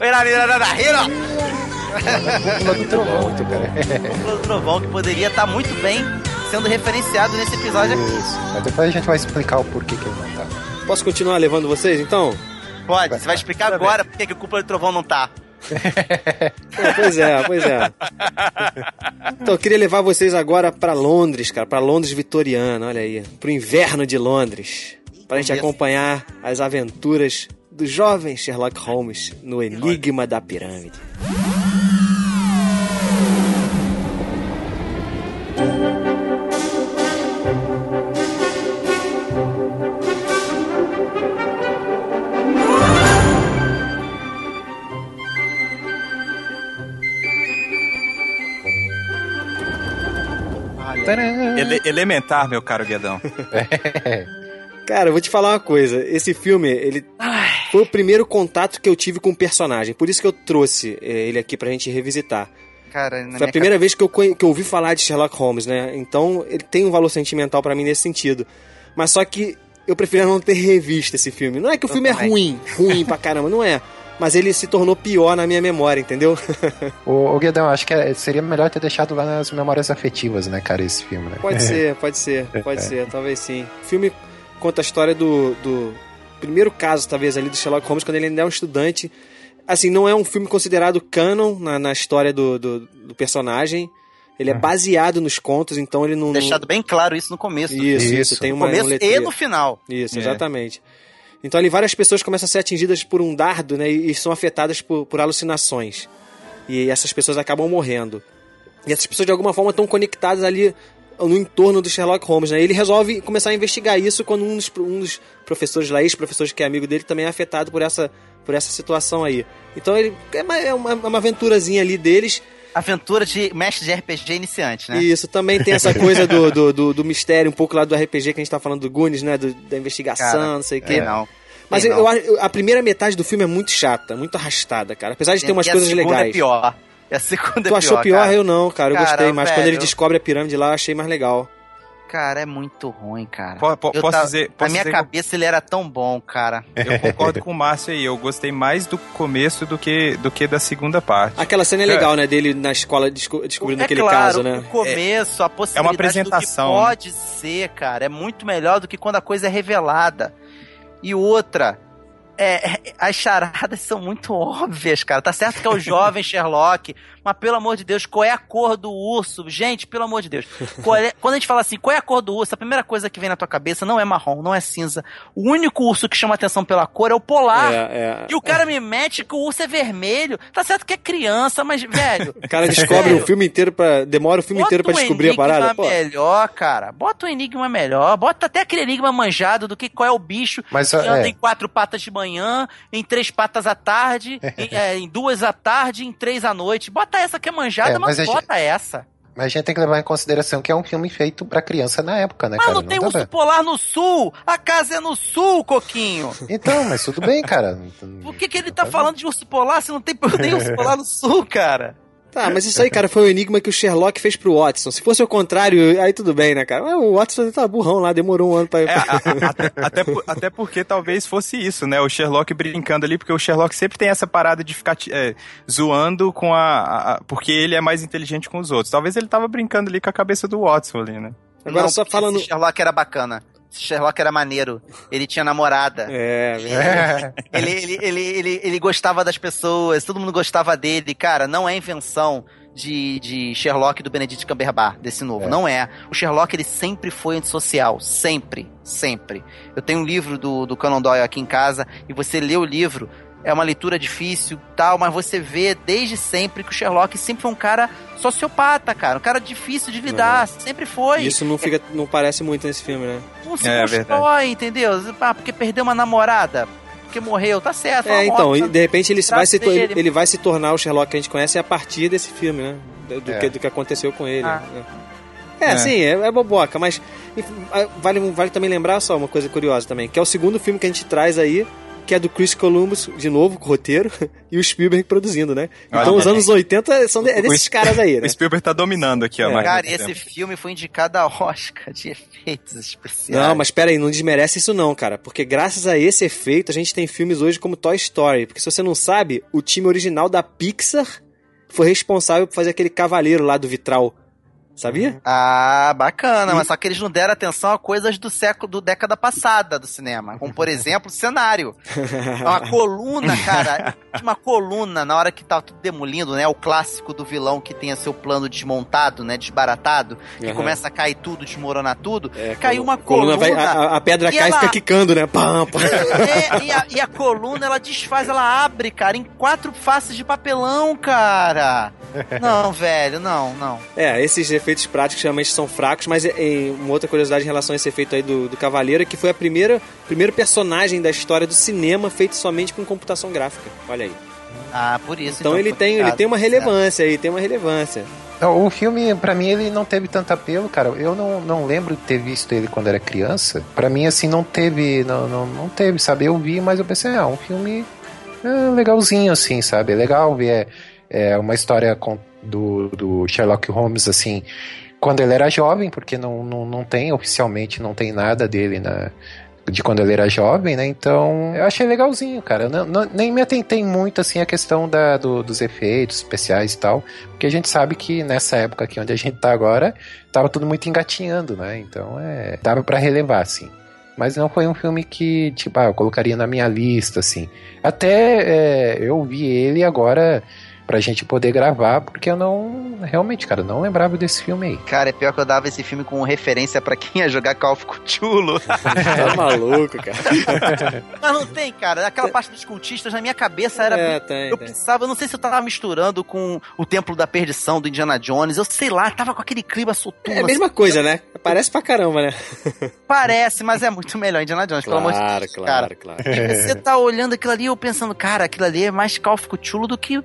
O Inanira da Hero. Pula do trovão, muito cara. O Trovão que poderia estar muito bem sendo referenciado nesse episódio aqui. Isso. Mas depois a gente vai explicar o porquê que ele não tá. Posso continuar levando vocês, então? Pode, você vai explicar agora por que que o Cúpula do Trovão não tá. Pô, pois é, pois é. Então, eu queria levar vocês agora pra Londres, cara, pra Londres vitoriana, olha aí, pro inverno de Londres, pra gente acompanhar as aventuras do jovem Sherlock Holmes no Enigma da Pirâmide. Ele- elementar, meu caro Guedão. Cara, eu vou te falar uma coisa. Esse filme, ele foi o primeiro contato que eu tive com o personagem. Por isso que eu trouxe eh, ele aqui pra gente revisitar. Cara, na Foi a primeira vez que eu, que eu ouvi falar de Sherlock Holmes, né? Então, ele tem um valor sentimental pra mim nesse sentido. Mas só que eu preferia não ter revisto esse filme. Não é que o Eu filme é também. ruim, ruim pra caramba, não é. Mas ele se tornou pior na minha memória, entendeu? Ô, ô Guedão, acho que é- seria melhor ter deixado lá nas memórias afetivas, né, cara, esse filme, né? Pode ser, pode ser, pode ser, talvez sim. O filme conta a história do, do primeiro caso, talvez, ali do Sherlock Holmes, quando ele ainda é um estudante. Assim, não é um filme considerado canon na, na história do, do, do personagem. Ele é baseado nos contos, então ele não. Deixado bem claro isso no começo. do Isso, Isso. isso, tem No uma, começo um e no final. Isso, É. exatamente. Então ali várias pessoas começam a ser atingidas por um dardo, né? E são afetadas por, por alucinações. E essas pessoas acabam morrendo. E essas pessoas de alguma forma estão conectadas ali no entorno do Sherlock Holmes, né? Ele resolve começar a investigar isso quando um dos, um dos professores lá, ex-professores que é amigo dele, também é afetado por essa, por essa situação aí. Então ele é uma, é uma, é aventurazinha ali deles. Aventura de mestre de RPG iniciante, né? Isso também tem essa coisa do, do, do, do mistério, um pouco lá do RPG que a gente tá falando do Goonies, né? Do- da investigação, Cara, não sei o quê. Tem não. Mas eu, eu- a primeira metade do filme é muito chata, muito arrastada, cara. Apesar de ter umas E a coisas segunda legais. É pior. E a segunda Tu é achou pior, pior? cara. Eu não, cara. Eu Cara, gostei mais. Quando ele velho. descobre a pirâmide lá, eu achei mais legal. Cara, é muito ruim, cara. Po- po- Eu posso tava- dizer- Na posso minha dizer que cabeça ele era tão bom, cara. Eu concordo com o Márcio aí. Eu gostei mais do começo do que, do que da segunda parte. Aquela cena é legal, né? Dele na escola desco- descobrindo é aquele claro, caso, né? o começo, a possibilidade apresentação, do que pode ser, cara, é muito melhor do que quando a coisa é revelada. E outra, é, é, as charadas são muito óbvias, cara. Tá certo que é o jovem Sherlock, mas pelo amor de Deus, qual é a cor do urso? Gente, pelo amor de Deus. Qual é- quando a gente fala assim, qual é a cor do urso? A primeira coisa que vem na tua cabeça não é marrom, não é cinza. O único urso que chama atenção pela cor é o polar. É, é. E o cara me mete que o urso é vermelho. Tá certo que é criança, mas, velho. O cara descobre Sério? o filme inteiro para Demora o filme inteiro pra um descobrir a parada. enigma Pô, melhor, cara. Bota um enigma melhor. Bota até aquele enigma manjado do que qual é o bicho Mas que anda é, em quatro patas de manhã, em três patas à tarde, em, é, em duas à tarde, em três à noite. Bota essa que é manjada, É, mas, mas a gente- bota essa. mas a gente tem que levar em consideração que é um filme feito pra criança na época, né, Mas cara? não tem urso polar no sul. A casa é no sul, Coquinho. Então, mas tudo bem, cara. Por que, que ele tá falando de urso polar se não tem nem urso polar no sul, cara? Tá, mas isso aí, cara, foi o enigma que o Sherlock fez pro Watson. Se fosse o contrário, aí tudo bem, né, cara? Mas o Watson tá burrão lá, demorou um ano pra. É, a- a- até, até, até porque talvez fosse isso, né? O Sherlock brincando ali, porque o Sherlock sempre tem essa parada de ficar é, zoando com a, a- Porque ele é mais inteligente com os outros. Talvez ele tava brincando ali com a cabeça do Watson ali, né? Agora, Não, só falando. esse Sherlock era bacana. Sherlock era maneiro. Ele tinha namorada. É, verdade. Ele, ele, ele, ele, ele gostava das pessoas, todo mundo gostava dele. Cara, não é invenção de, de Sherlock do Benedict Cumberbatch, desse novo. É. Não é. O Sherlock, ele sempre foi antissocial. Sempre. Sempre. Eu tenho um livro do, do Conan Doyle aqui em casa, e você lê o livro, é uma leitura difícil tal, mas você vê desde sempre que o Sherlock sempre foi um cara sociopata, cara. Um cara difícil de lidar. Sempre foi. Isso não, fica, não parece muito nesse filme, né? Não se É, constrói, entendeu? Ah, porque perdeu uma namorada. Porque morreu, tá certo. É, então, morte, e de repente ele vai, se, ele, ele vai se tornar o Sherlock que a gente conhece a partir desse filme, né? Do, do É. que, do que aconteceu com ele. Ah. né? É, É. sim, é, é boboca, mas enfim, ah, vale, vale também lembrar só uma coisa curiosa também, que é o segundo filme que a gente traz aí, que é do Chris Columbus, de novo, com o roteiro, e o Spielberg produzindo, né? Então Olha os aí. anos 80 são de- é desses O- caras aí, né? O Spielberg tá dominando aqui, ó. É. Cara, esse tempo. filme foi indicado a Oscar de efeitos especiais. Não, mas pera aí, não desmerece isso não, cara. Porque graças a esse efeito, a gente tem filmes hoje como Toy Story. Porque se você não sabe, o time original da Pixar foi responsável por fazer aquele cavaleiro lá do vitral. Sabia? Ah, bacana, mas só que eles não deram atenção a coisas do século, do década passada do cinema. Como, por exemplo, o cenário. Uma coluna, cara. Uma coluna na hora que tava tudo demolindo, né? O clássico do vilão que tem seu plano desmontado, né? Desbaratado. Que Aham. começa a cair tudo, desmoronar tudo. É, Caiu uma coluna coluna. vai- a, a pedra E cai e ela- fica quicando, né? Pam, pam. É, e, a, e a coluna, ela desfaz, ela abre, cara, em quatro faces de papelão, cara. Não, velho, não, não. É, esses efeitos práticos realmente são fracos, mas é, é, uma outra curiosidade em relação a esse efeito aí do, do Cavaleiro é que foi a primeira primeiro personagem da história do cinema feito somente com computação gráfica. Olha aí. Ah, por isso. Então, ele foi tem, ele tem uma relevância aí, tem uma relevância. Não, o filme, pra mim, ele não teve tanto apelo, cara. Eu não, não lembro de ter visto ele quando era criança. Pra mim, assim, não teve, não, não, não teve, sabe? Eu vi, mas eu pensei, ah, um filme é, legalzinho, assim, sabe? É legal ver é, é, uma história com- do, do Sherlock Holmes, assim, quando ele era jovem, porque não, não, não tem, oficialmente, não tem nada dele na, de quando ele era jovem, né? Então, eu achei legalzinho, cara. Não- não- nem me atentei muito, assim, a questão da, do- dos efeitos especiais e tal, porque a gente sabe que nessa época aqui onde a gente tá agora, tava tudo muito engatinhando, né? Então, é, dava pra relevar, assim. Mas não foi um filme que, tipo, ah, eu colocaria na minha lista, assim. Até é, eu vi ele agora pra gente poder gravar, porque eu não, realmente, cara, não lembrava desse filme aí. Cara, é pior que eu dava esse filme como referência pra quem ia jogar Call of Cthulhu. Tá maluco, cara. Mas não tem, cara. Aquela parte dos cultistas, na minha cabeça era... É, tem, Eu tem. pensava, eu não sei se eu tava misturando com o Templo da Perdição do Indiana Jones, eu sei lá, tava com aquele clima soturno. É a mesma coisa, né? Parece pra caramba, né? assim, parece, mas é muito melhor Indiana Jones, pelo amor de Claro, Deus, cara. claro, claro. Você tá olhando aquilo ali, eu pensando, cara, aquilo ali é mais Call of Cthulhu do que,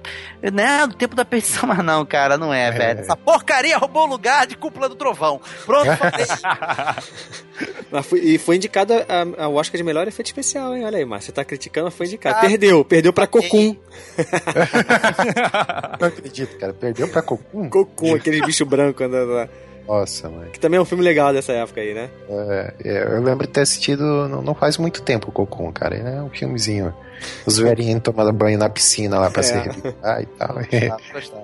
né, do tempo da perdição. Mas não, cara, não é, velho. Essa porcaria roubou o lugar de Cúpula do Trovão. Pronto, falei. Foi- e foi indicado a- ao Oscar de melhor efeito especial, hein? Olha aí, Márcio. Você tá criticando, mas foi indicado. Ah, Perdeu, perdeu pra Cocum. Não acredito, cara. Perdeu pra Cocum? Cocum, aquele bicho branco andando lá. Nossa, mano. Que também é um filme legal dessa época aí, né? É, é, eu lembro de ter assistido não, não faz muito tempo o Cocum, cara. Ele é um filmezinho. Os velhinhos tomando banho na piscina lá pra É. se revirar e tal. Ah.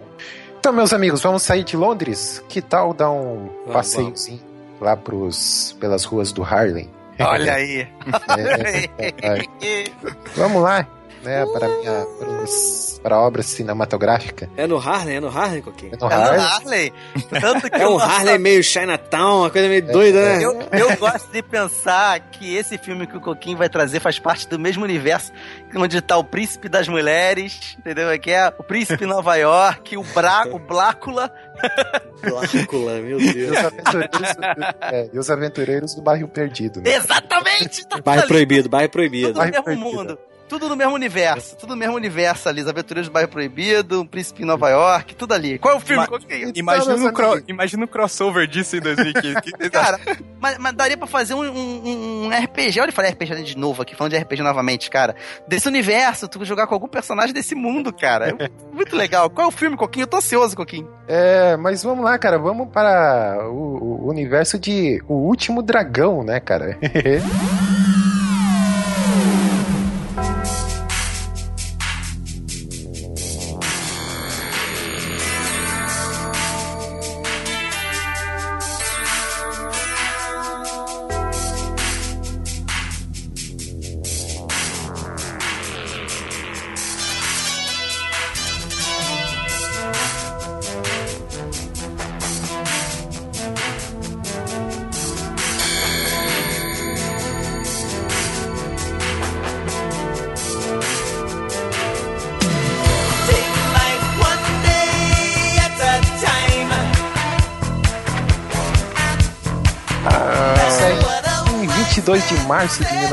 Então, meus amigos, vamos sair de Londres? Que tal dar um Vamos, passeiozinho lá pros, pelas ruas do Harlem? Olha aí. É, vamos lá, né? Para minha pros, para a obra cinematográfica. É no Harlem, é no Harlem, Coquinho? É no É no Harlem. Harley. Tanto que É um Harlem meio Chinatown, uma coisa meio doida, né? Eu, eu gosto de pensar que esse filme que o Coquinho vai trazer faz parte do mesmo universo onde tá o Príncipe das Mulheres, entendeu? Que é o Príncipe Nova York, o, Bra, o Blácula. Blácula, meu E Deus. os, aventureiros, é, e os aventureiros do bairro perdido. Né? Exatamente! Tá Bairro proibido, bairro proibido. Bairro mesmo Proibido. mundo. Tudo no mesmo universo. Tudo no mesmo universo ali. Os Aventureiros do Bairro Proibido, o Príncipe em Nova York, tudo ali. Qual é o filme, Ma- Coquinho? Imagina, um cro- imagina um crossover disso em 2015. Que vocês Cara, mas, mas daria pra fazer um, um- um RPG. Olha, eu falei RPG de novo aqui, falando de RPG novamente, cara. Desse universo, tu jogar com algum personagem desse mundo, cara. É muito legal. Qual é o filme, Coquinho? Eu tô ansioso, Coquinho. É, mas vamos lá, cara. Vamos para o, o universo de O Último Dragão, né, cara?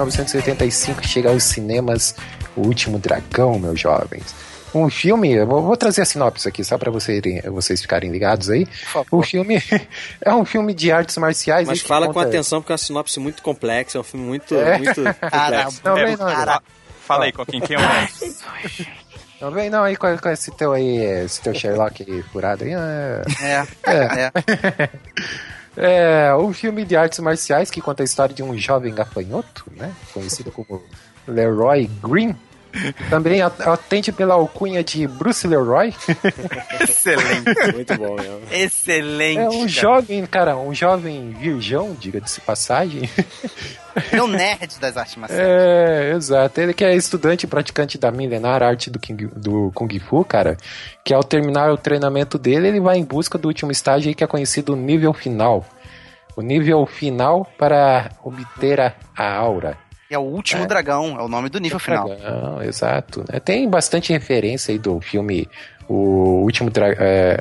1985 chega aos cinemas O Último Dragão, meus jovens. Um filme, eu vou, vou trazer a sinopse aqui só para vocês, vocês ficarem ligados aí. O filme é um filme de artes marciais. Mas fala conta- com atenção porque é uma sinopse muito complexa, é um filme muito, É. muito complexo. Não, É, não, fa- Fala aí, Coquinho, quem é o não, vem não aí com, com esse teu aí, esse teu Sherlock aí furado aí. ah, É, É. é. É um filme de artes marciais que conta a história de um jovem gafanhoto, né? Conhecido como Leroy Green. Também at- atende pela alcunha de Bruce Leroy. Excelente. Muito bom mesmo. Excelente. É um cara. jovem, cara, um jovem virgão, diga-se passagem. É um nerd das artes marciais. É, exato. Ele que é estudante e praticante da milenar arte do, King- do Kung Fu, cara. Que ao terminar o treinamento dele, ele vai em busca do último estágio aí que é conhecido nível final. O nível final para obter a, a aura. É o último É. dragão, é o nome do nível final. Dragão, exato. né? Tem bastante referência aí do filme O Último Dragão.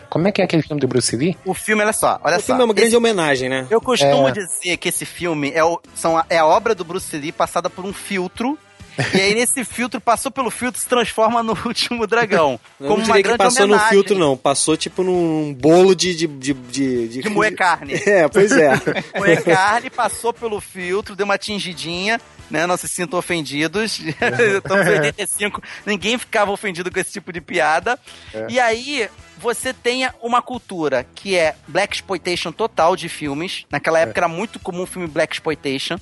como é que é aquele filme do Bruce Lee? O filme, olha só, olha O só. filme é uma grande Esse- homenagem, né? Eu costumo É. dizer que esse filme é, o- são a, é a obra do Bruce Lee passada por um filtro. e aí, nesse filtro, passou pelo filtro, se transforma no último dragão. Eu como não uma diria que passou no homenagem filtro, não. Passou tipo num bolo de. de, de, de, de- De moer carne. É, pois é. Moer carne, passou pelo filtro, deu uma tingidinha, né? Não se sintam ofendidos. Estamos em 85, ninguém ficava ofendido com esse tipo de piada. E aí, você tem uma cultura que é Black Exploitation total de filmes. Naquela época era muito comum o filme Black Exploitation.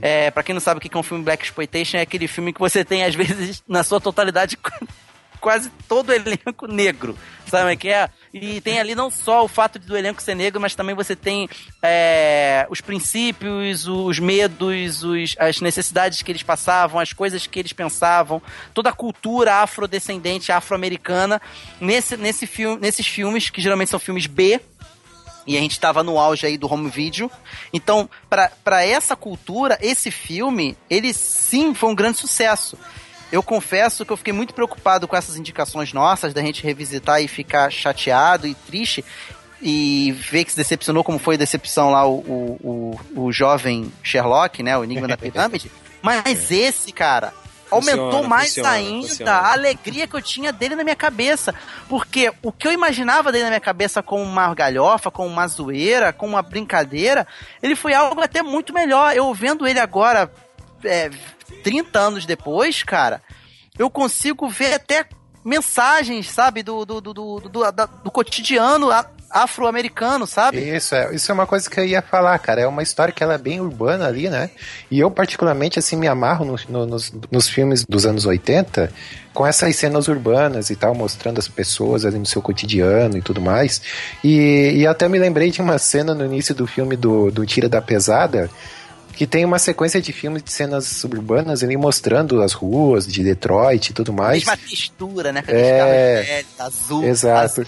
É, pra quem não sabe o que é um filme Black Exploitation, é aquele filme que você tem, às vezes, na sua totalidade, quase todo o elenco negro. Sabe o que é? E tem ali não só o fato do elenco ser negro, mas também você tem é, os princípios, os medos, os- as necessidades que eles passavam, as coisas que eles pensavam, toda a cultura afrodescendente, afro-americana, nesse, nesse filme, nesses filmes, que geralmente são filmes B, e a gente estava no auge aí do home video. Então, para essa cultura, esse filme, ele sim foi um grande sucesso. Eu confesso que eu fiquei muito preocupado com essas indicações nossas, da gente revisitar e ficar chateado e triste, e ver que se decepcionou, como foi a decepção lá o, o, o, o jovem Sherlock, né? O Enigma da Pirâmide. Mas esse, cara, aumentou Funciona, mais funciona, ainda funciona. a alegria que eu tinha dele na minha cabeça. Porque o que eu imaginava dele na minha cabeça como uma galhofa, como uma zoeira, como uma brincadeira, ele foi algo até muito melhor. Eu vendo ele agora, é, 30 anos depois, cara, eu consigo ver até mensagens, sabe, do, do, do, do, do, do cotidiano afro-americano, sabe? Isso é, isso é uma coisa que eu ia falar, cara. É uma história que ela é bem urbana ali, né? E eu, particularmente, assim, me amarro no- no- nos, nos filmes dos anos 80 com essas cenas urbanas e tal, mostrando as pessoas ali no seu cotidiano e tudo mais. E, e até me lembrei de uma cena no início do filme do, do Tira da Pesada. Que tem uma sequência de filmes de cenas urbanas ali mostrando as ruas de Detroit e tudo mais. Mesma textura, né? É. aqueles carros velhos, azul, Exato. azul,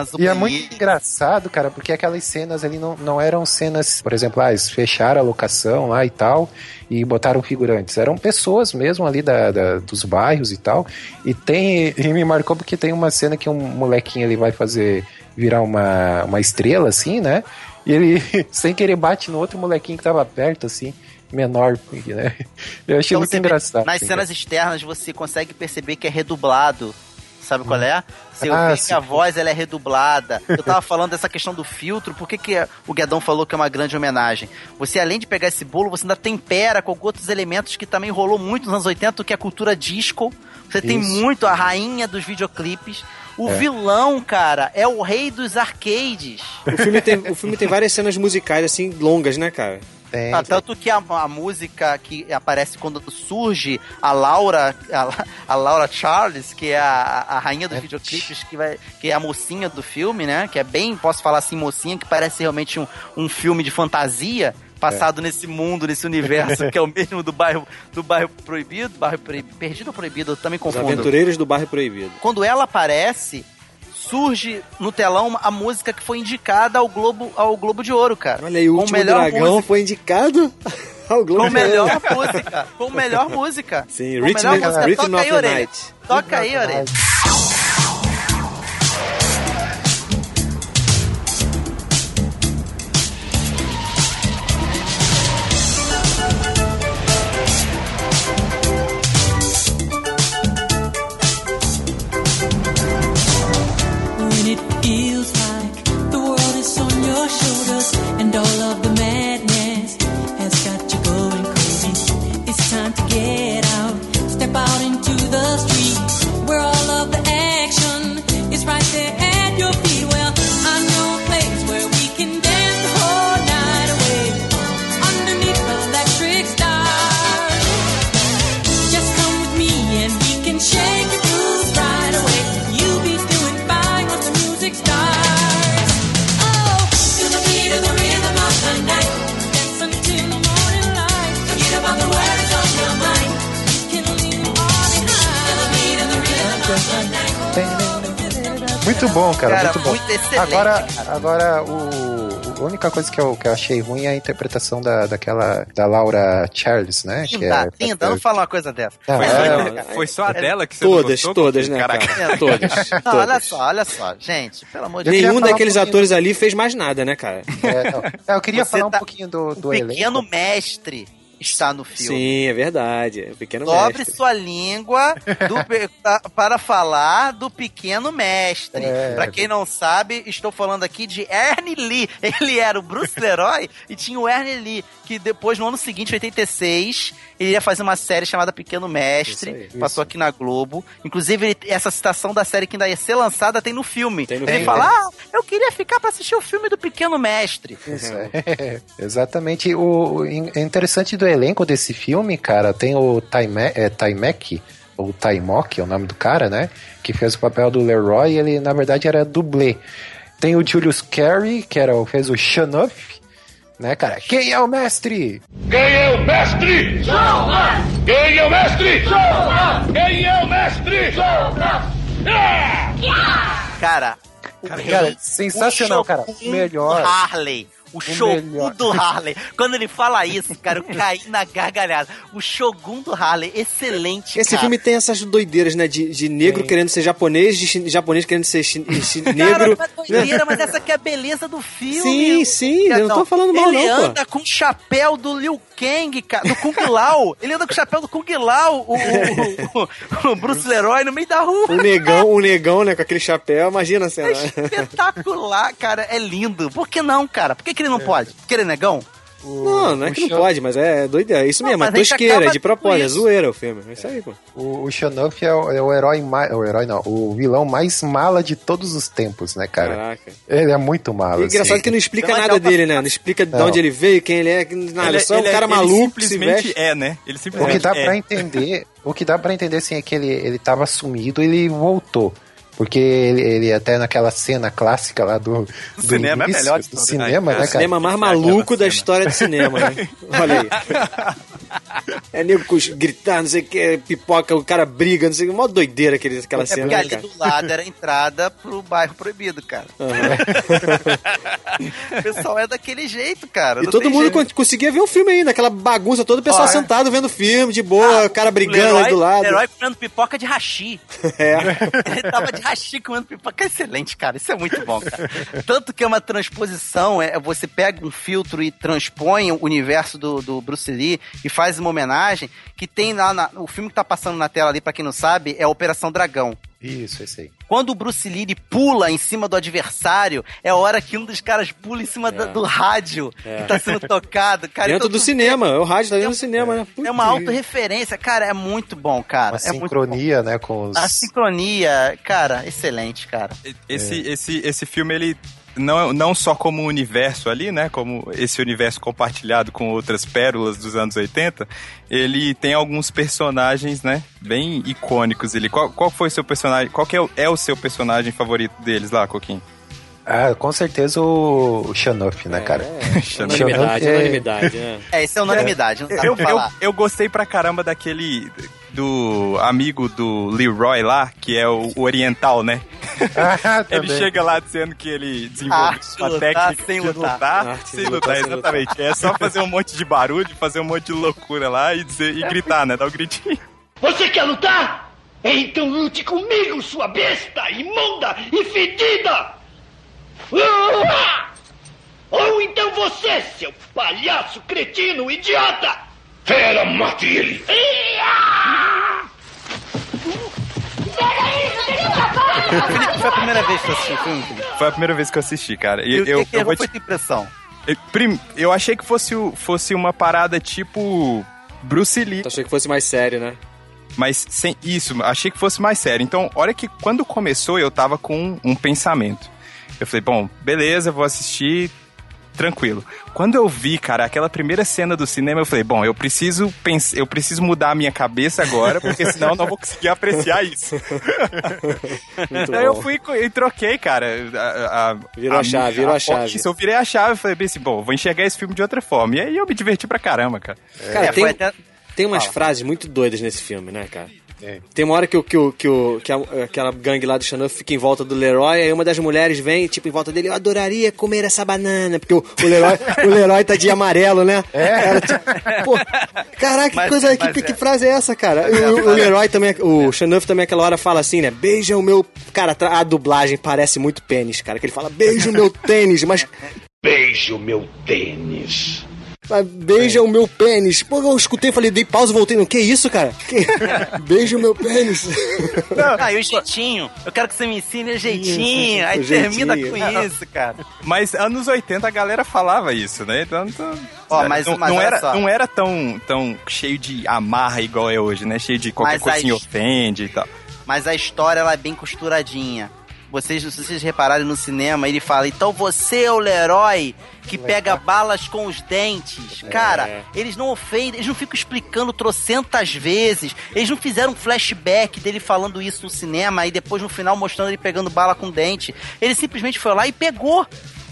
azul E é muito engraçado, cara, porque aquelas cenas ali não, não eram cenas, por exemplo, ah, eles fecharam a locação lá e tal, e botaram figurantes. Eram pessoas mesmo ali da, da- dos bairros e tal. E tem. E me marcou porque tem uma cena que um molequinho ele vai fazer virar uma, uma estrela, assim, né? E ele, sem querer, bate no outro molequinho que tava perto, assim, menor, né? Eu achei Então, muito engraçado. Nas assim, cenas externas você consegue perceber que é redublado. Sabe qual é? Você Ah, vê que a voz ela é redublada. Eu tava falando dessa questão do filtro, por que, que o Guedão falou que é uma grande homenagem? Você, além de pegar esse bolo, você ainda tempera com outros elementos que também rolou muito nos anos 80, que é a cultura disco. Você tem Isso. muito a rainha dos videoclipes. O É. vilão, cara, é o rei dos arcades. O filme, tem, o filme tem várias cenas musicais, assim, longas, né, cara? Tem, Ah, tanto que a, a música que aparece quando surge a Laura, a, a Laura Charles, que é a, a rainha dos É. videoclipes, que, vai, que é a mocinha do filme, né? Que é bem, posso falar assim, mocinha, que parece realmente um, um filme de fantasia passado nesse mundo, nesse universo, que é o mesmo do bairro, do bairro proibido, bairro Proibido- perdido ou proibido, eu também Os confundo. Aventureiros do Bairro Proibido. Quando ela aparece, surge no telão a música que foi indicada ao Globo, ao Globo de Ouro, cara. Olha aí, o último melhor dragão música. foi indicado ao Globo Com de Ouro. melhor música. Com melhor música. Sim, Com Rhythm, melhor música. Rhythm Toca aí, orelha. Toca aí, orelha. Muito bom, cara, Cara, muito bom. muito excelente, Agora, cara. agora o, a única coisa que eu, que eu achei ruim é a interpretação da, daquela da Laura Charles, né? que Linda, é, linda, não fala uma coisa dessa. Não, Foi, é- só, foi só a dela que você Todas, gostou? todas, né, Caraca. cara? Todas. Não, olha todas. só, olha só, gente, pelo amor de Eu queria Nenhum daqueles um atores ali fez mais nada, né, cara? É, não. É, eu queria Você falar um tá- pouquinho do, do O elenco. pequeno mestre está no filme. Sim, é verdade. É um pequeno Dobre mestre. sua língua do para falar do pequeno mestre. É. Pra quem não sabe, estou falando aqui de Ernie Lee. Ele era o Bruce Leroy e tinha o Ernie Lee, que depois, no ano seguinte, 86, ele ia fazer uma série chamada Pequeno Mestre. Isso aí, passou aqui na Globo. Inclusive, ele- essa citação da série que ainda ia ser lançada tem no filme. Tem no ele filme. fala: Ah, eu queria ficar pra assistir o filme do Pequeno Mestre. Isso, é. Exatamente. O, o é interessante do elenco desse filme, cara, tem o Taime, é, Taimek, ou Taimok, é o nome do cara, né? Que fez o papel do Leroy, ele na verdade era dublê. Tem o Julius Carey, que era, o- fez o Shanoff, né, cara? Quem é o mestre? Quem é o mestre? Quem é o mestre? Quem é o mestre? Cara, o Cara, rei, sensacional, o cara. Melhor. Harley. O, Shogun melhor. do Harley. Quando ele fala isso, cara, eu caí na gargalhada. O Shogun do Harley, excelente, Esse cara. filme tem essas doideiras, né? De, de negro querendo ser japonês, de japonês querendo ser chi- chi- Cara, negro. é doideira, mas essa aqui é a beleza do filme. Sim, sim, eu não tô falando mal, ele não, pô. anda com o chapéu do Liu Kang, cara, do Kung Lao. ele anda com o chapéu do Kung Lao, o, o, o- Bruce Leroy no meio da rua. O negão, o negão, né, com aquele chapéu, imagina a É cena. espetacular, cara. É lindo. Por que não, cara? Por que, que ele não pode? Porque ele é negão? Não, não é o que não pode, mas é doideira. É isso Não, mesmo, é tosqueira, é de propósito, é zoeira o filme. É isso aí, pô. O, o é o, é o herói mais. O herói não, o vilão mais mala de todos os tempos, né, cara? Caraca. Ele é muito malo. E engraçado assim. que não explica Então, nada então, dele, né? Não explica de Não. onde ele veio, quem ele é, nada. Ele, só um ele- cara ele maluco que se simplesmente veste. é, né? Ele O simplesmente que dá é. pra entender, o que dá para entender assim é que ele ele tava sumido e ele voltou. Porque ele, ele até naquela cena clássica lá do, do cinema é início, melhor de do cinema, né, né, O cinema mais é maluco da história do cinema, né? Olha aí. É nego com- gritando, não sei o que, pipoca, o cara briga, não sei o que, mó doideira aquele, aquela É cena, porque né, ali cara? do lado era a entrada pro bairro proibido, cara. o pessoal é daquele jeito, cara. E todo mundo jeito. con- conseguia ver o filme aí, naquela bagunça toda, o pessoal Ó, é. sentado vendo o filme, de boa, o cara brigando Leroy, aí do lado. Leroy comendo pipoca de hashi. É. Ele tava de hashi comendo pipoca. Excelente, cara. Isso é muito bom, cara. Tanto que é uma transposição, é você pega um filtro e transpõe o universo do, do Bruce Lee e faz uma homenagem que tem lá na, o filme que tá passando na tela ali, pra quem não sabe, é Operação Dragão. Isso, esse aí. Quando o Bruce Lee pula em cima do adversário, é a hora que um dos caras pula em cima da- do rádio que tá sendo tocado. Cara, Dentro então do cinema, o rádio tá dentro do É- cinema, né? É uma autorreferência, cara, é muito bom, cara. Uma é muito bom. sincronia, né, com os... A sincronia, cara, excelente, cara. Esse, esse, esse filme, ele não, não só como universo ali, né? Como esse universo compartilhado com outras pérolas dos anos 80, ele tem alguns personagens, né? Bem icônicos ali. Qual, qual foi o seu personagem? Qual que é o, é o seu personagem favorito deles lá, Coquinho? Ah, com certeza o, o Shanoff, né, cara? Unanimidade, É. unanimidade, né? É, isso é unanimidade, não dá Eu, pra eu, falar. eu gostei pra caramba daquele. Do amigo do Leroy lá, que é o, o oriental, né? Ah, Ele chega lá dizendo que ele desenvolveu de uma técnica sem de lutar. lutar, Arte sem lutar exatamente. É só fazer um monte de barulho, fazer um monte de loucura lá e, dizer, e gritar, né? Dar o gritinho. Você quer lutar? Então lute comigo, sua besta imunda e fedida! Ou então você, seu palhaço cretino idiota! Fera, mate ele! Felipe, foi a primeira vez que eu assisti o filme, Felipe. Foi a primeira vez que eu assisti, cara. E E o que eu, que eu vou foi te- a tua impressão? eu- eu achei que fosse, fosse uma parada tipo Bruce Lee, Tu achei que fosse mais sério, né? mas sem isso, achei que fosse mais sério. Então, olha que quando começou, eu tava com um pensamento. Eu falei, bom, beleza, vou assistir tranquilo. Quando eu vi, cara, aquela primeira cena do cinema, eu falei, bom, eu preciso pens eu preciso mudar a minha cabeça agora, porque senão eu não vou conseguir apreciar isso. Daí eu fui e troquei, cara. A, a- Virou a chave, virou a chave. Isso, eu virei a chave e falei bem assim, bom, vou enxergar esse filme de outra forma. E aí eu me diverti pra caramba, cara. Cara, É, tem, até- tem umas frases muito doidas nesse filme, né, cara? É. Tem uma hora que, o, que, o, que, o, que a, aquela gangue lá do Xanuff fica em volta do Leroy, aí uma das mulheres vem, tipo, em volta dele, eu adoraria comer essa banana, porque o, o, Leroy, o Leroy tá de amarelo, né? É. Ela, tipo, pô, caraca, que coisa, que, é. que, frase é essa, cara? O, o Leroy também, o Xanuff também aquela hora fala assim, né? Beija o meu... Cara, a dublagem parece muito pênis, cara, que ele fala, beija o meu tênis, mas... Beija o meu tênis. Beija é. o meu pênis. Pô, eu escutei, falei, dei pausa e voltei. Não, que isso, cara? Que... Beija o meu pênis. Não. Ah, e o jeitinho. Eu quero que você me ensine o jeitinho. Isso, Aí o termina jeitinho. com isso, cara. Mas anos 80 a galera falava isso, né? Então. Ó, mas, não, mas não era, não era tão, tão cheio de amarra igual é hoje, né? Cheio de qualquer mas coisinha ofende e tal. Mas a história ela é bem costuradinha vocês, se vocês repararem no cinema, ele fala: então você é o herói que pega balas com os dentes. É. Cara, eles não ofendem, eles não ficam explicando trocentas vezes. Eles não fizeram um flashback dele falando isso no cinema e depois no final mostrando ele pegando bala com dente. Ele simplesmente foi lá e pegou.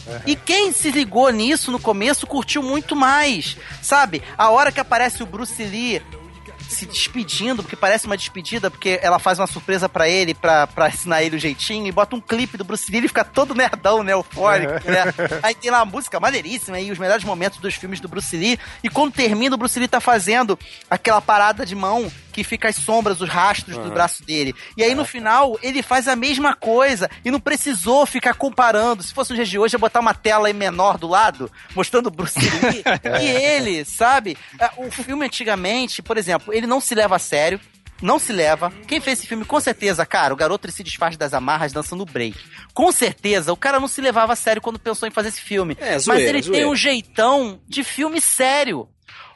Uhum. E quem se ligou nisso no começo curtiu muito mais. Sabe? A hora que aparece o Bruce Lee se despedindo, porque parece uma despedida, porque ela faz uma surpresa para ele, pra, pra ensinar ele o jeitinho, e bota um clipe do Bruce Lee, ele fica todo nerdão, né, eufórico, né? Aí tem lá uma música maneiríssima e os melhores momentos dos filmes do Bruce Lee, e quando termina, o Bruce Lee tá fazendo aquela parada de mão que fica as sombras, os rastros uhum. do braço dele. E aí no final ele faz a mesma coisa e não precisou ficar comparando. Se fosse um dia de hoje, ia botar uma tela aí menor do lado, mostrando o Bruce Lee e ele, sabe? É, o filme antigamente, por exemplo, ele não se leva a sério. Não se leva. Quem fez esse filme, com certeza, cara, o garoto ele se desfaz das amarras dançando break. Com certeza, o cara não se levava a sério quando pensou em fazer esse filme. É, zoeira, Mas ele zoeira. tem um jeitão de filme sério.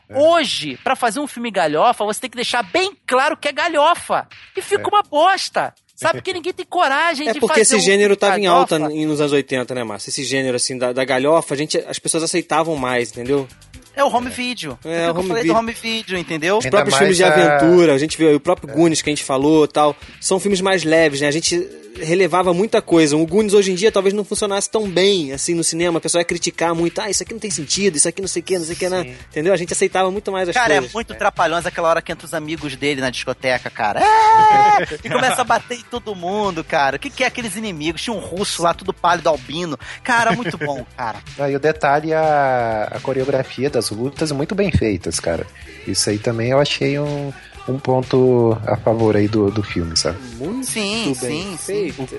É. Hoje, para fazer um filme galhofa, você tem que deixar bem claro que é galhofa. E fica é. uma bosta. Sabe? Porque ninguém tem coragem é de fazer. É porque esse um gênero tava em alta nos anos 80, né, Márcio? Esse gênero, assim, da, da galhofa, a gente, as pessoas aceitavam mais, entendeu? É o home video. É, o home eu falei video. do home video, entendeu? Os próprios filmes de aventura, a gente viu o próprio é. Goonies que a gente falou tal, são filmes mais leves, né? A gente relevava muita coisa. O Goonies hoje em dia talvez não funcionasse tão bem assim no cinema. A pessoa ia criticar muito. Ah, isso aqui não tem sentido, isso aqui não sei o que, não sei o que, né? Entendeu? A gente aceitava muito mais as cara, coisas. Cara, é muito é. trapalhões aquela hora que entra os amigos dele na discoteca, cara. É! e começa a bater em todo mundo, cara. O que, que é aqueles inimigos? Tinha um russo lá, tudo pálido, albino. Cara, muito bom, cara. Ah, e o detalhe, a, a coreografia das lutas muito bem feitas, cara. Isso aí também eu achei um um ponto a favor aí do, do filme, sabe? Muito sim, sim, feito. sim.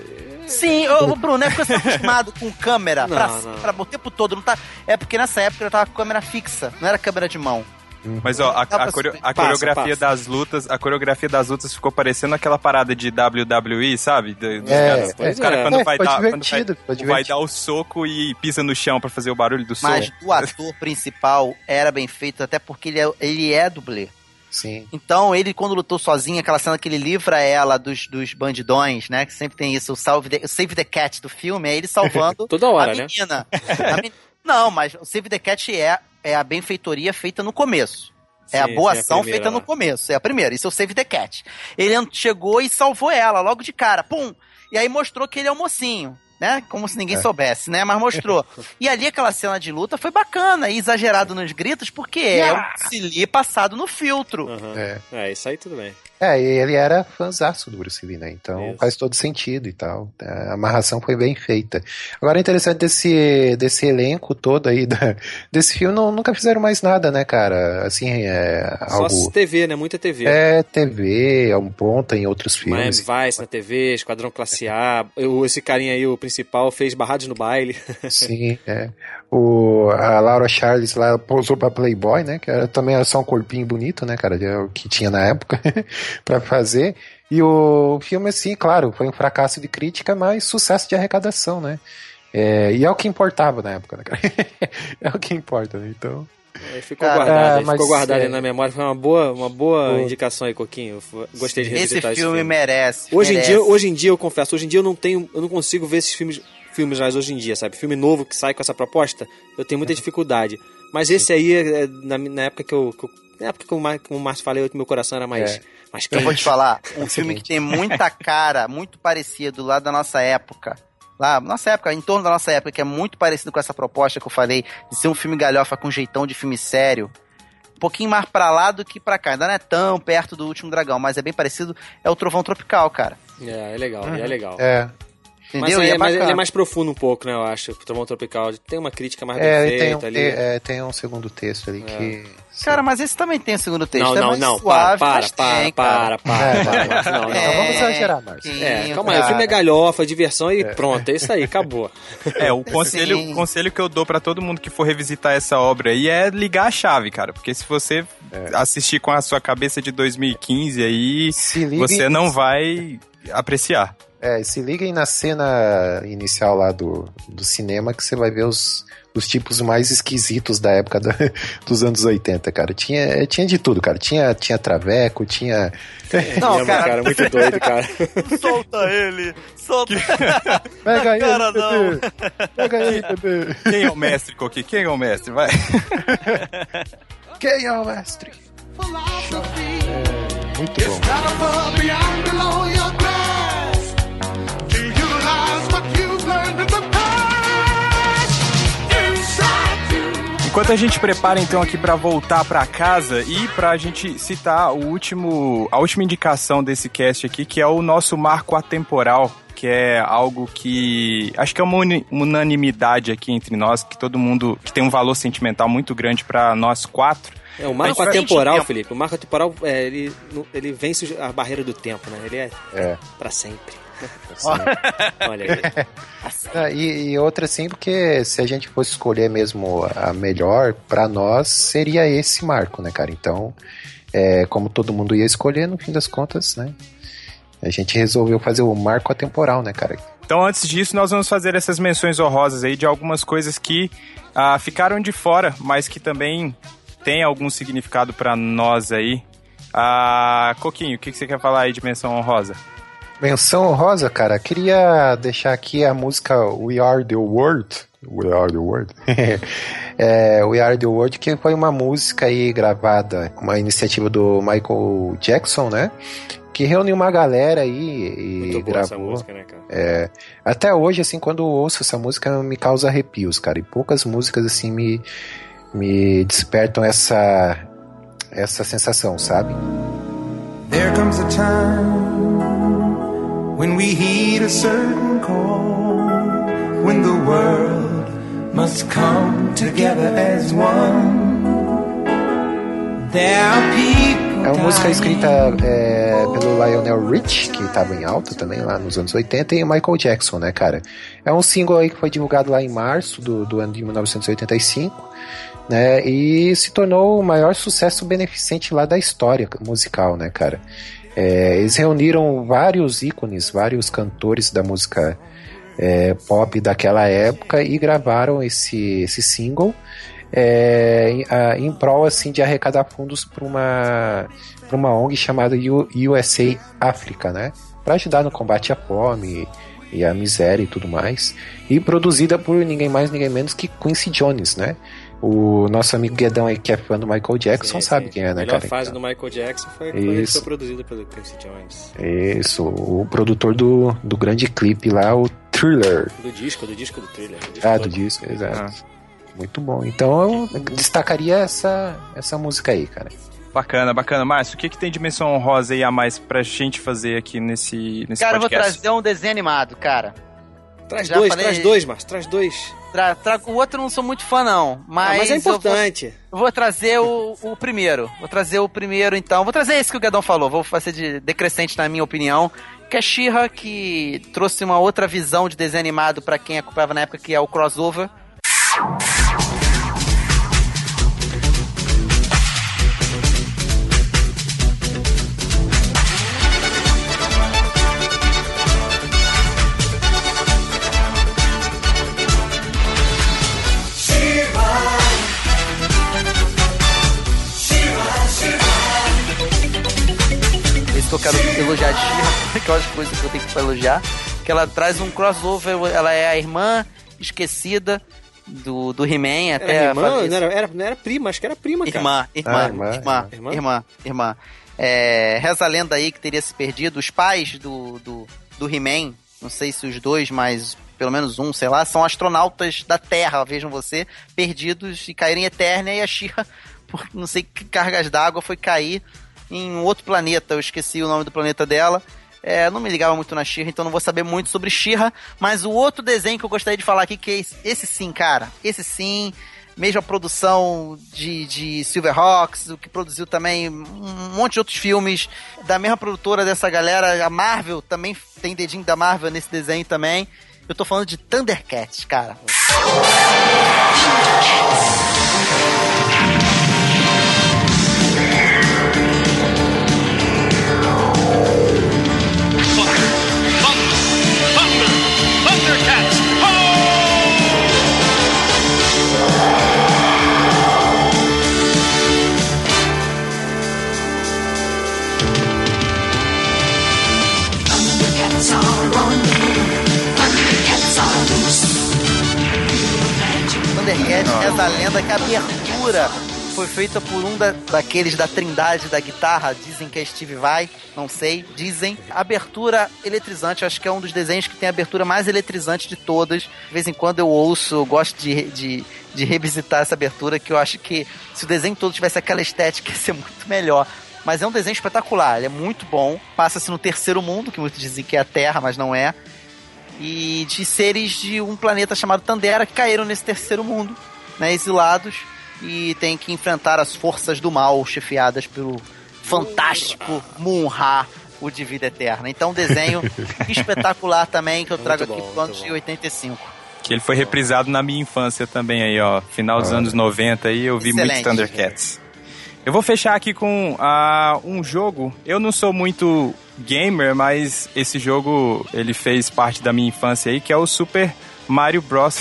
Sim, o Bruno, é porque você tá acostumado com câmera não, pra, não. pra o tempo todo, não tá? É porque nessa época eu tava com câmera fixa, não era câmera de mão. Uhum. Mas ó, a, a, coreo, a coreografia passa. das lutas, a coreografia das lutas ficou parecendo aquela parada de WWE, sabe? De, dos é, caras. É, o cara é, quando, vai dar, quando vai, vai, dar o soco e pisa no chão para fazer o barulho do soco. Mas o ator principal era bem feito, até porque ele é, ele é dublê. Sim. Então, ele, quando lutou sozinho, aquela cena que ele livra ela dos, dos bandidões, né? Que sempre tem isso, o Save the, o Save the Cat do filme, é ele salvando Toda hora, a né? menina. Né? A men... Não, mas o Save the Cat é, é a benfeitoria feita no começo. Sim, é a boa ação feita no começo. É a primeira. Isso é o Save the Cat. Ele chegou e salvou ela logo de cara. Pum! E aí mostrou que ele é o mocinho né? Como se ninguém é. soubesse, né? Mas mostrou. e ali aquela cena de luta foi bacana e exagerado nos gritos, porque é o Cili passado no filtro. Uhum. É. é, isso aí tudo bem. É, ele era fãzaço do Bruce Lee, né? Então Isso. faz todo sentido e tal. A amarração foi bem feita. Agora, interessante desse, desse elenco todo aí, da, desse filme, não, nunca fizeram mais nada, né, cara? Assim, é algo... Só TV, né? Muita TV. É, TV, é um ponta em outros filmes. Miami Vice na TV, Esquadrão Classe A. Eu, esse carinha aí, o principal, fez Barrados no Baile. Sim, é. O, a Laura Charles lá posou pra Playboy, né? Que era, também era só um corpinho bonito, né, cara? É o que tinha na época para fazer. E o filme, assim, claro, foi um fracasso de crítica, mas sucesso de arrecadação, né? É, e é o que importava na época, né, cara? é o que importa, né? Então. É, ficou Cara, guardado, é, ficou guardado é... na memória. Foi uma boa, uma boa indicação aí, Coquinho. Gostei de revisitar esse filme. Esse filme merece. Hoje merece. em dia, hoje em dia eu confesso, hoje em dia eu não tenho, eu não consigo ver esses filmes filmes mais hoje em dia, sabe? Filme novo que sai com essa proposta, eu tenho muita dificuldade. Mas esse aí, é, na, na época que eu, que eu. Na época que o Márcio falei, meu coração era mais. É. mais eu vou te falar, um filme que tem muita cara, muito parecido lá da nossa época. Lá, nossa época, em torno da nossa época, que é muito parecido com essa proposta que eu falei, de ser um filme galhofa com jeitão de filme sério um pouquinho mais pra lá do que pra cá. Ainda não é tão perto do último dragão, mas é bem parecido. É o Trovão Tropical, cara. É, é legal, é legal. É, Entendeu? Mas, E é, mas ele é mais profundo um pouco, né, eu acho. O Trovão Tropical tem uma crítica mais bem é, tem, um, ali. tem, é, tem um segundo texto ali que. Cara, mas esse também tem o segundo texto. não, é não, mais não, suave, para, para, tem, para, para, É, para, vai, para. Não, não. Vamos exagerar. Sim, É, calma aí, o filme é galhofa, diversão e pronto, é isso aí, acabou. É, o conselho, Sim. o conselho que eu dou pra todo mundo que for revisitar essa obra aí é ligar a chave, cara. Porque se você assistir com a sua cabeça de 2015 aí, você não vai apreciar. É, se liguem na cena inicial lá do, do cinema que você vai ver os, os tipos mais esquisitos da época da- dos anos 80, cara. Tinha, tinha de tudo, cara. Tinha, tinha traveco, tinha. Não, cara, cara, muito doido, cara. solta ele, solta. Pega aí, cara, bebê! Pega aí, bebê! Quem é o mestre, Coqui? Quem é o mestre? Vai. Quem é o mestre? É, muito bom. Enquanto a gente prepara então aqui pra voltar pra casa e pra gente citar o último, a última indicação desse cast aqui, que é o nosso marco atemporal, que é algo que acho que é uma unanimidade aqui entre nós, que todo mundo que tem um valor sentimental muito grande pra nós quatro. É, o marco A atemporal, tempo. Felipe, o marco atemporal, é, ele, ele vence a barreira do tempo, né? Ele é, É. pra sempre. Olha aí. Ah, e, e outra assim, porque se a gente fosse escolher mesmo a melhor, pra nós seria esse marco, né, cara? Então, é, como todo mundo ia escolher, no fim das contas, né? A gente resolveu fazer o marco atemporal, né, cara? Então, antes disso, nós vamos fazer essas menções honrosas aí de algumas coisas que ah, ficaram de fora, mas que também tem algum significado pra nós aí. Ah, Coquinho, o que, que você quer falar aí de menção honrosa? Menção honrosa, cara, queria deixar aqui a música We Are the World. We Are the World. é, We Are the World, que foi uma música aí gravada, uma iniciativa do Michael Jackson, né? Que reuniu uma galera aí e Muito boa essa gravou. música, né, cara? É, até hoje, assim, quando ouço essa música, me causa arrepios, cara. E poucas músicas, assim, me, me despertam essa, essa sensação, sabe? There comes a time when we heed a certain call, when the world must come together as one. É uma música escrita é, pelo Lionel Rich, que estava em alta também lá nos anos 80, e o Michael Jackson, né, cara? É um single aí que foi divulgado lá em março do, do ano de 1985, né? E se tornou o maior sucesso beneficente lá da história musical, né, cara? É, eles reuniram vários ícones, vários cantores da música é, pop daquela época e gravaram esse, esse single é, em, a- em prol assim de arrecadar fundos para uma para uma ONG chamada USA África, né? Para ajudar no combate à fome e à miséria e tudo mais. E produzida por ninguém mais, ninguém menos que Quincy Jones, né? O nosso amigo Guedão aí, que é fã do Michael Jackson, Sim, sabe sim. quem é, A né, melhor cara? fase Então, do Michael Jackson foi Isso. foi produzida pelo Quincy Jones. Isso, o produtor do, do grande clipe lá, o Thriller. Do disco, do disco do thriller. Do disco Ah, do- do disco, exato. Muito bom. Então eu destacaria essa, essa música aí, cara. Bacana, bacana. Márcio, o que, que tem de menção honrosa aí a mais pra gente fazer aqui nesse, nesse Cara, eu vou podcast? trazer um desenho animado, cara. Traz Já dois, falei- traz dois, Márcio, traz dois. Tra tra- o outro eu não sou muito fã, não. Mas, Ah, mas é vou- importante. Eu vou trazer o, o primeiro. Vou trazer o primeiro, então. Vou trazer esse que o Gadão falou. Vou fazer de decrescente na minha opinião. Que é She-Ra, que trouxe uma outra visão de desenho animado pra quem acompanhava na época, que é o crossover. Que elogiar de She-Ra, aquelas coisas que eu tenho que elogiar. Que ela traz um crossover, ela é a irmã esquecida do, do He-Man. Até Era irmã? Não era, era, não era prima, acho que era prima, cara. Irmã, irmã, Ah, irmã, irmã, irmã, irmã. irmã, É, reza a lenda aí que teria se perdido. Os pais do, do, do He-Man, não sei se os dois, mas pelo menos um, sei lá, são astronautas da Terra, vejam você, perdidos e caírem em Eternia e a Shira, por não sei que cargas d'água, foi cair em um outro planeta, eu esqueci o nome do planeta dela. É, não me ligava muito na Shira, então não vou saber muito sobre Shira, mas o outro desenho que eu gostaria de falar aqui, que é esse, esse sim, cara, esse sim, mesmo a produção de, de Silverhawks, o que produziu também um monte de outros filmes da mesma produtora dessa galera, a Marvel também tem dedinho da Marvel nesse desenho também. Eu tô falando de Thundercats, cara. Thundercats é a lenda que a abertura foi feita por um da, daqueles da trindade da guitarra. Dizem que é Steve Vai, não sei. Dizem. Abertura eletrizante, acho que é um dos desenhos que tem a abertura mais eletrizante de todas. De vez em quando eu ouço, eu gosto de, de, de revisitar essa abertura, que eu acho que se o desenho todo tivesse aquela estética, ia ser muito melhor. Mas é um desenho espetacular, ele é muito bom. Passa-se no terceiro mundo, que muitos dizem que é a Terra, mas não é. E de seres de um planeta chamado Tandera que caíram nesse terceiro mundo, né, exilados, e tem que enfrentar as forças do mal, chefiadas pelo fantástico Munra, o de vida eterna. Então, um desenho espetacular também que eu trago Muito aqui bom, pro ano de bom. 85. Que ele foi reprisado na minha infância também aí, ó. Final dos anos 90 aí, eu vi muito. Thundercats. Eu vou fechar aqui com ah, um jogo. Eu não sou muito gamer, mas esse jogo ele fez parte da minha infância aí, que é o Super Mario Bros.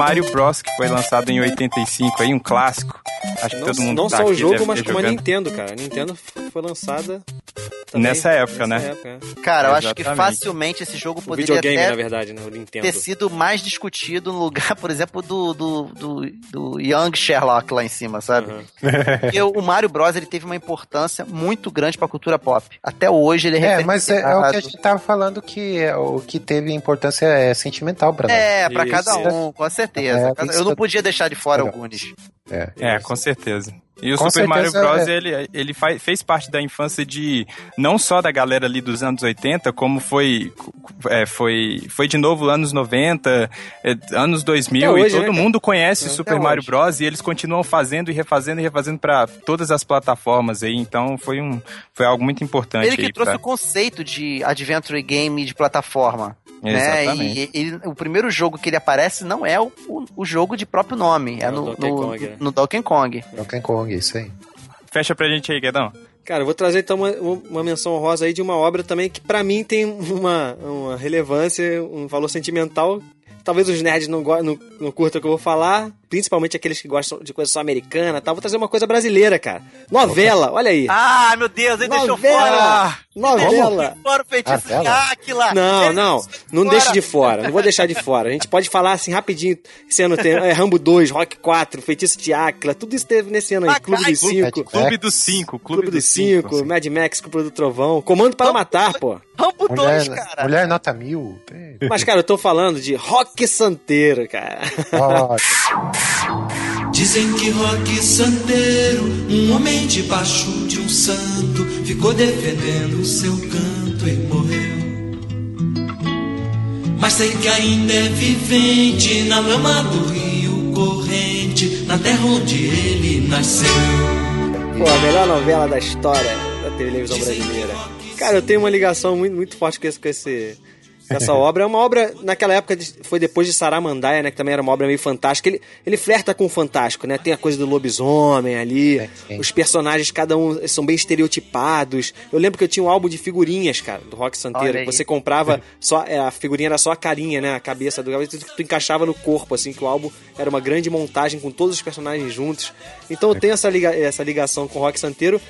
Mario Bros, que foi lançado em 85 aí, um clássico. Acho que Não, todo mundo não tá só o jogo, mas como a. Nintendo, cara. A Nintendo foi lançada também Nessa época, nessa né? época, é. Cara, eu acho que facilmente esse jogo O poderia videogame, até na verdade, né? O ter sido mais discutido no lugar, por exemplo, do, do, do, do Young Sherlock lá em cima, sabe? Uhum. Porque o Mario Bros. ele teve uma importância muito grande pra cultura pop. Até hoje ele é É, mas é, é o que a gente tava falando que é, o que teve importância é sentimental pra nós. É, pra Isso. cada um, com certeza. É, Eu não podia deixar de fora alguns. É. É, com certeza. E o Com Super Mario Bros. é. ele, ele fa- fez parte da infância de não só da galera ali dos anos 80, como foi é, foi, foi de novo anos 90, é, anos 2000, Até e hoje, todo né, mundo conhece É, Super Mario hoje. Bros. e eles continuam fazendo e refazendo e refazendo para todas as plataformas aí, então foi, um, foi algo muito importante Ele que aí trouxe pra- o conceito de adventure game de plataforma. Né? Exatamente. E ele- o primeiro jogo que ele aparece não é o, o, o jogo de próprio nome, é, É no, Donkey no, Kong, é. no Donkey Kong. Donkey Kong, isso aí. Fecha pra gente aí, Guedão. Cara, eu vou trazer então uma, uma menção honrosa aí de uma obra também que pra mim tem uma, uma relevância, um valor sentimental. Talvez os nerds não, não, não curtam o que eu vou falar, principalmente aqueles que gostam de coisa só americana e tal. Vou trazer uma coisa brasileira, cara. Novela, olha aí. Ah, meu Deus, ele deixou Novela! fora! Novela! Deixou fora o feitiço de? Áquila! Não, não, deixou não deixe de fora, não vou deixar de fora. A gente pode falar assim rapidinho. Esse ano tem é, Rambo 2, Rock 4, Feitiço de Áquila, tudo isso teve nesse ano aí. Macai, Clube dos Clube- 5, Clube dos Cinco, Clube, Clube dos 5, Mad Max, Clube do Trovão, Comando para Matar, pô. Rambo 2, Mulher, cara! mulher nota mil. Mas, cara, eu tô falando de Rock Santeiro, cara. Olha, Dizem que Roque Santeiro, um homem debaixo de um santo, ficou defendendo o seu canto e morreu. Mas sei que ainda é vivente na lama do rio corrente, na terra onde ele nasceu. Pô, a melhor novela da história da televisão brasileira. Cara, eu tenho uma ligação muito, muito forte com, esse, com, esse, essa obra. É uma obra, naquela época, foi depois de Saramandaia, né? Que também era uma obra meio fantástica. Ele, ele flerta com o fantástico, né? Tem a coisa do lobisomem ali. sim. Os personagens, cada um, são bem estereotipados. Eu lembro que eu tinha um álbum de figurinhas, cara, do Rock Santeiro. Você comprava, só é, a figurinha era só a carinha, né? A cabeça do tu, tu encaixava no corpo, assim, que o álbum era uma grande montagem com todos os personagens juntos. Então eu tenho essa, liga, essa ligação com o Rock Santeiro.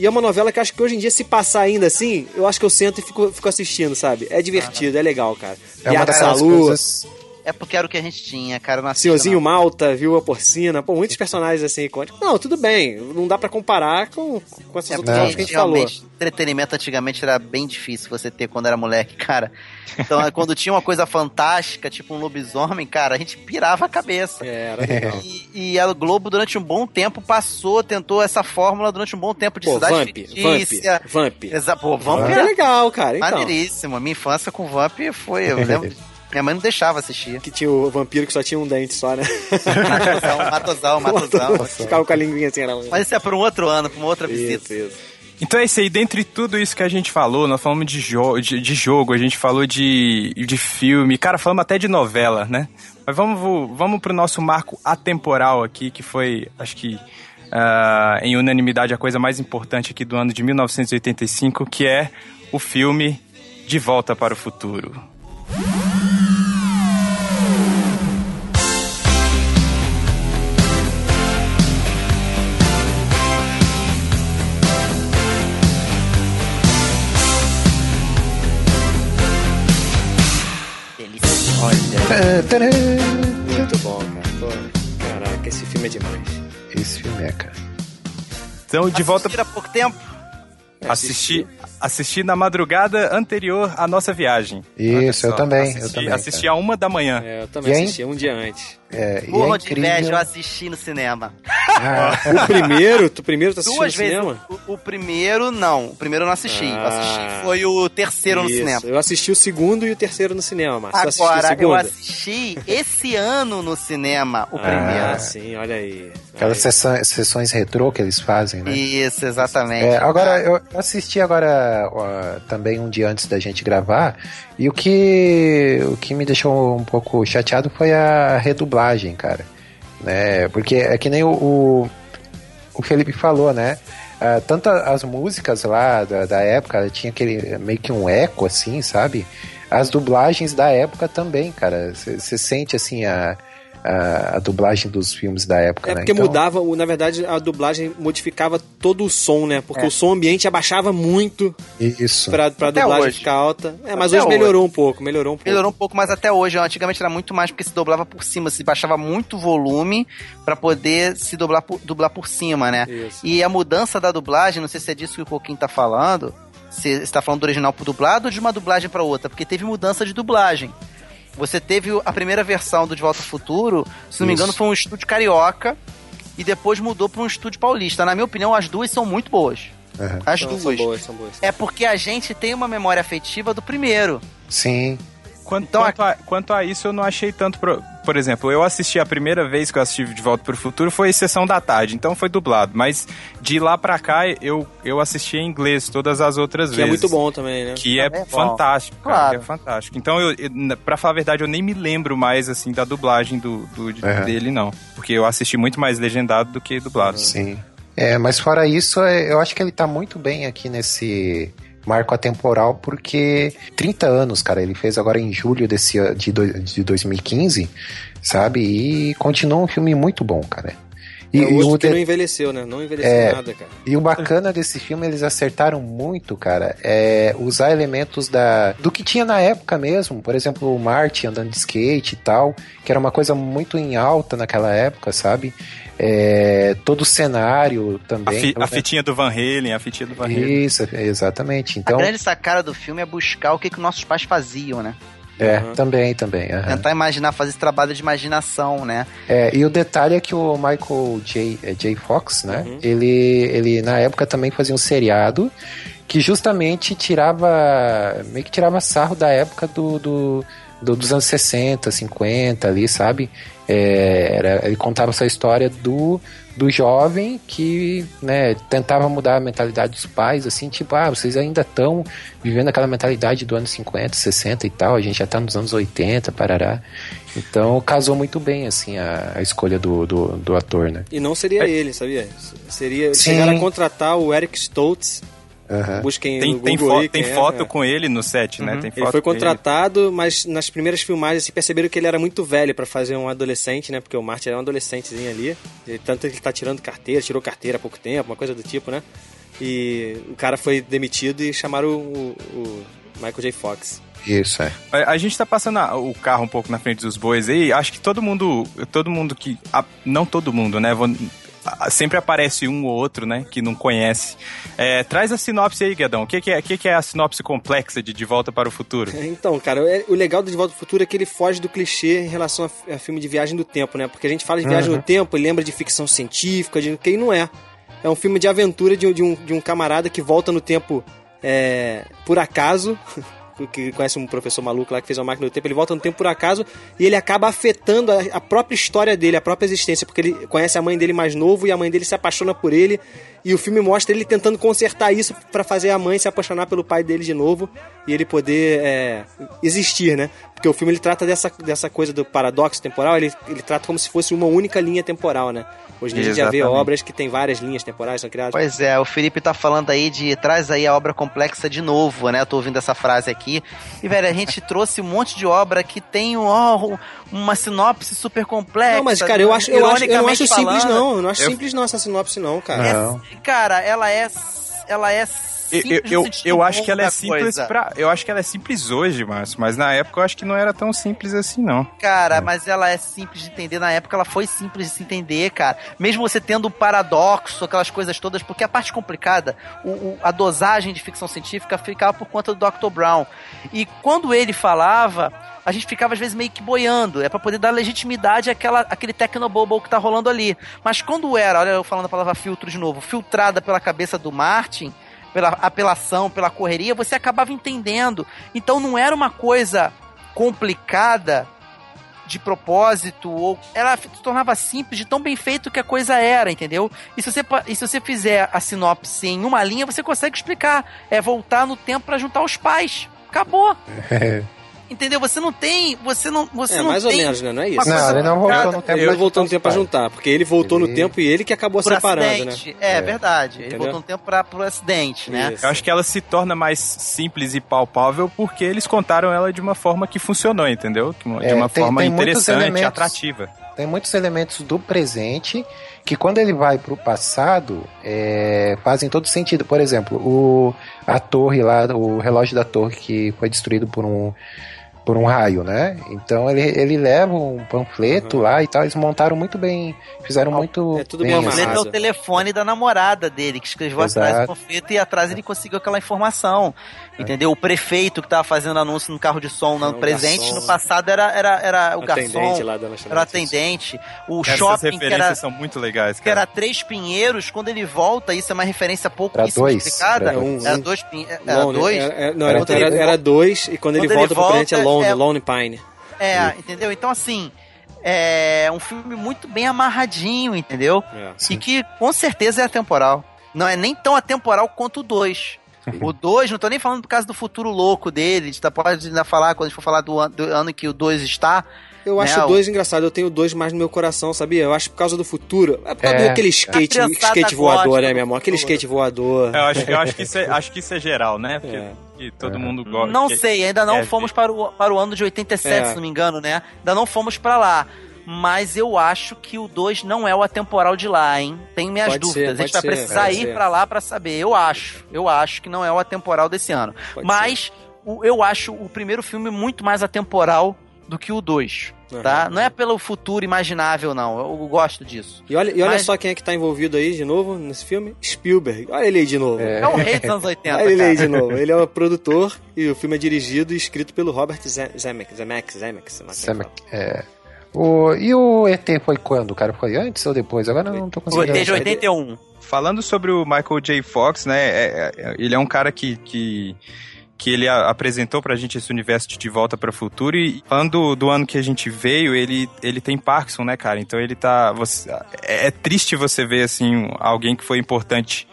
E é uma novela que acho que hoje em dia, se passar ainda assim, eu acho que eu sento e fico, fico assistindo, sabe? É divertido, é legal, cara. É uma Piada daquelas Salu, coisas... É porque era o que a gente tinha, cara. assisti, Senhorzinho. Malta, Viúva Porcina, pô, muitos personagens assim icônicos. Não, tudo bem, não dá pra comparar com, com essas É outras que a gente falou. entretenimento antigamente era bem difícil você ter quando era moleque, cara. Então, quando tinha uma coisa fantástica, tipo um lobisomem, cara, a gente pirava a cabeça. É, era legal. E, e a Globo, durante um bom tempo, passou, tentou essa fórmula durante um bom tempo de Pô, cidade Vamp, fictícia. Vamp, Vamp. Exa pô, Vamp Vamp é legal, cara, então. maneiríssimo. Minha infância com Vamp foi, eu lembro... Minha mãe não deixava assistir. Que tinha o vampiro que só tinha um dente só, né? Matosão, matosão, matosão. Ficava com a linguinha assim, era... Mas isso é para um outro ano, para uma outra Isso, visita. isso. Então é isso aí, dentre tudo isso que a gente falou, nós falamos de, jo de, de jogo, a gente falou de, de filme, cara, falamos até de novela, né? Mas vamos, vamos pro nosso marco atemporal aqui, que foi, acho que, ah, em unanimidade, a coisa mais importante aqui do ano de 1985, que é o filme De Volta para o Futuro. Tadã! Muito bom, cara. Pô, caraca, esse filme é demais. Esse filme é, cara. Então, de volta há pouco tempo? assisti, assisti na madrugada anterior à nossa viagem. Olha Isso, eu também, Assisti, eu também. assisti cara. a uma da manhã. É, eu também E aí? assisti um dia antes. É, e é de inveja, eu assisti no cinema. Ah, O primeiro, tu primeiro tu assistiu Duas no vezes. cinema? O, o primeiro, não. O primeiro eu não assisti. Eu Ah. assisti foi o terceiro no Isso, cinema. Eu assisti o segundo e o terceiro no cinema, Márcio. O Agora, eu assisti esse ano no cinema o Ah, primeiro. sim, olha aí. aquelas Aí. sessões, sessões retrô que eles fazem, né? Isso, exatamente. É, agora, eu assisti agora ó, também um dia antes da gente gravar, e o que, o que me deixou um pouco chateado foi a redublagem, cara. Né? Porque é que nem o, o, o Felipe falou, né? Ah, tanto as músicas lá da, da época, tinha aquele meio que um eco, assim, sabe? As dublagens da época também, cara. Você sente, assim, a, a, a dublagem dos filmes da época, É né? porque Então- mudava, o- na verdade, a dublagem modificava todo o som, né? Porque o som ambiente abaixava muito Isso. pra, pra Até dublagem hoje. ficar alta. É, mas Até hoje melhorou um pouco, melhorou um pouco. Melhorou um pouco, mas até hoje, antigamente era muito mais porque se dobrava por cima, se baixava muito volume pra poder se dobrar por, dublar por cima, né? Isso. E a mudança da dublagem, não sei se é disso que o Coquinho tá falando, se está falando do original pro dublado ou de uma dublagem pra outra, porque teve mudança de dublagem. Você teve a primeira versão do De Volta ao Futuro, se não me Isso. engano, foi um estúdio carioca e depois mudou pra um estúdio paulista. Na minha opinião, as duas são muito boas. Aham. As São, duas. são boas, são boas. É porque a gente tem uma memória afetiva do primeiro. Sim. Quanto, Então, quanto, a, quanto a isso, eu não achei tanto. Pro, por exemplo, eu assisti a primeira vez que eu assisti De Volta para o Futuro foi Sessão da Tarde, então foi dublado. Mas de lá pra cá, eu, eu assisti em inglês todas as outras Que vezes. é muito bom também, né? Que é, Também é fantástico, cara, Claro. que é fantástico. Então, eu, eu, pra falar a verdade, eu nem me lembro mais, assim, da dublagem do, do- de- Uhum. dele, não. Porque eu assisti muito mais legendado do que dublado. Sim. É, mas fora isso, é, eu acho que ele tá muito bem aqui nesse marco atemporal, porque 30 anos, cara, ele fez agora em julho desse, de, de 2015, sabe? E continua um filme muito bom, cara. E, é e outro o que não envelheceu, né? Não envelheceu É. nada, cara. e o bacana desse filme, eles acertaram muito, cara, é usar elementos da do que tinha na época mesmo. Por exemplo, o Marty andando de skate e tal, que era uma coisa muito em alta naquela época, sabe? É, todo o cenário A, também. fi- a fitinha do Van Halen, a fitinha do Van Halen. Isso, exatamente. Então, a grande sacada do filme é buscar o que, que nossos pais faziam, né? é, Uhum. também, também. aham. Tentar imaginar, fazer esse trabalho de imaginação, né? É, e o detalhe é que o Michael J. é, J. Fox, né? Uhum. Ele, ele, na época, também fazia um seriado que justamente tirava. meio que tirava sarro da época do, do, do- dos anos 60, 50 ali, sabe? É, era, ele contava essa história do, do jovem que né, tentava mudar a mentalidade dos pais, assim, tipo, ah, vocês ainda estão vivendo aquela mentalidade do ano 50, 60 e tal, a gente já tá nos anos 80, parará. Então casou muito bem, assim, a, a escolha do, do, do ator, né? E não seria ele, sabia? Seria. Sim. Chegaram a contratar o Eric Stoltz. Aham. Busquem Tem, no tem, Google fo- aí tem é, foto é. com ele no set, né? Uhum. Tem Ele foto foi com ele. contratado, mas nas primeiras filmagens se perceberam que ele era muito velho pra fazer um adolescente, né? Porque o Martin era um adolescentezinho ali. E tanto que ele tá tirando carteira, tirou carteira há pouco tempo, uma coisa do tipo, né? E o cara foi demitido e chamaram o, o Michael J. Fox. Isso, é. A, a gente tá passando a, o carro um pouco na frente dos bois aí. Acho que todo mundo. Todo mundo que. A, não todo mundo, né? Vou, sempre aparece um ou outro, né, que não conhece. É, traz a sinopse aí, Guedão. O que, que, é, que, que é a sinopse complexa de De Volta para o Futuro? Então, cara, é, o legal do De Volta para o Futuro é que ele foge do clichê em relação a, a filme de viagem do tempo, né? Porque a gente fala de viagem uhum. no tempo e lembra de ficção científica, de quem não é. É um filme de aventura de, de, um, de um camarada que volta no tempo é, por acaso que conhece um professor maluco lá que fez uma máquina do tempo, ele volta no tempo por acaso e ele acaba afetando a, a, própria história dele, a própria existência, porque ele conhece a mãe dele mais novo e a mãe dele se apaixona por ele e o filme mostra ele tentando consertar isso para fazer a mãe se apaixonar pelo pai dele de novo e ele poder é, existir, né? Porque o filme ele trata dessa, dessa coisa do paradoxo temporal, ele, ele trata como se fosse uma única linha temporal, né? Hoje em dia a gente já vê obras que tem várias linhas temporais são criadas. Pois é, o Felipe tá falando aí de traz aí a obra complexa de novo, né? Eu tô ouvindo essa frase aqui. E, velho, a gente trouxe um monte de obra que tem ó, uma sinopse super complexa. Não, mas, cara, eu acho, eu acho, eu não acho simples, não. Eu não acho eu... simples, não, essa sinopse, não, cara. Não. É, cara, ela é. Ela é eu, eu, eu acho que ela é simples para Eu acho que ela é simples hoje, Márcio, mas na época eu acho que não era tão simples assim, não. Cara, é. mas ela é simples de entender. Na época ela foi simples de se entender, cara. Mesmo você tendo o paradoxo, aquelas coisas todas, porque a parte complicada, o, o, a dosagem de ficção científica ficava por conta do Dr. Brown. E quando ele falava a gente ficava às vezes meio que boiando, é para poder dar legitimidade àquela, àquele tecnobobo que tá rolando ali. Mas quando era, olha eu falando a palavra filtro de novo, filtrada pela cabeça do Martin, pela apelação, pela correria, você acabava entendendo. Então não era uma coisa complicada de propósito, ou ela se tornava simples de tão bem feito que a coisa era, entendeu? E se você, e se você fizer a sinopse em uma linha, você consegue explicar. É voltar no tempo para juntar os pais. Acabou. Entendeu? Você não tem. Você não. Você é, não mais tem ou menos, né? Não é isso. Não, ele não voltou no tempo. Ele voltou no tempo pra juntar, porque ele voltou ele... no tempo e ele que acabou Por separando, acidente. né? É, é, verdade. Entendeu? Ele voltou no tempo pra, pro acidente, né? Isso. Eu acho que ela se torna mais simples e palpável porque eles contaram ela de uma forma que funcionou, entendeu? De é, uma tem, forma tem interessante, atrativa. Tem muitos elementos do presente que quando ele vai para o passado é, fazem todo sentido. Por exemplo, o, a torre lá, o relógio da torre que foi destruído por um por um raio, né? Então ele, ele leva um panfleto uhum. lá e tal. Eles montaram muito bem, fizeram muito. É tudo bem. O panfleto é o telefone da namorada dele, que escreveu Exato. atrás do panfleto e atrás ele conseguiu aquela informação. É. Entendeu? O prefeito que tava fazendo anúncio no carro de som no presente, garçom. no passado era, era, era o, o garçom. Lá da era o atendente. O Essas shopping. que era, são muito legais, cara. Que era Três Pinheiros, quando ele volta, isso é uma referência pouco era dois, explicada. Era, um, era dois Pinheiros. Era dois? Era, não, era, era, era, dois, e quando, quando ele volta, ele volta pro presente é Lone, é, Lone Pine. É, entendeu? Então assim é um filme muito bem amarradinho, entendeu? É, e que com certeza é atemporal. Não é nem tão atemporal quanto o 2. O 2, não tô nem falando por causa do futuro louco dele, a gente tá, pode ainda falar quando a gente for falar do, an do ano que o 2 está. Eu né, acho o 2 engraçado, eu tenho o 2 mais no meu coração, sabia? Eu acho por causa do futuro. É por causa é. daquele skate, skate voador, né, meu amor? Aquele skate voador. Eu acho, eu acho, que, isso é, acho que isso é geral, né? Porque é. que todo é. mundo gosta. Não sei, ainda não é, fomos para o, para o ano de 87, é. se não me engano, né? Ainda não fomos para lá mas eu acho que o 2 não é o atemporal de lá, hein? Tenho minhas pode dúvidas. Ser, a gente vai ser, precisar ir para lá para saber. Eu acho. Eu acho que não é o atemporal desse ano. Pode mas o, eu acho o primeiro filme muito mais atemporal do que o 2. Uhum. Tá? Não é pelo futuro imaginável, não. Eu gosto disso. E olha, e olha Mas... só quem é que tá envolvido aí de novo nesse filme: Spielberg. Olha ele aí de novo. É, é o rei dos anos 80. olha ele aí de novo. Ele é o produtor e o filme é dirigido e escrito pelo Robert Zemeckis. Zemeckis, Zemeckis. Zemeckis. É. O, e o ET foi quando, cara? Foi antes ou depois? Agora não tô conseguindo. O ET de 81. Falando sobre o Michael J. Fox, né? É, é, ele é um cara que, que que ele apresentou pra gente esse universo de De Volta para o Futuro e falando do, do, ano que a gente veio, ele, ele tem Parkinson, né, cara? Então ele tá... Você, é, é triste você ver, assim, alguém que foi importante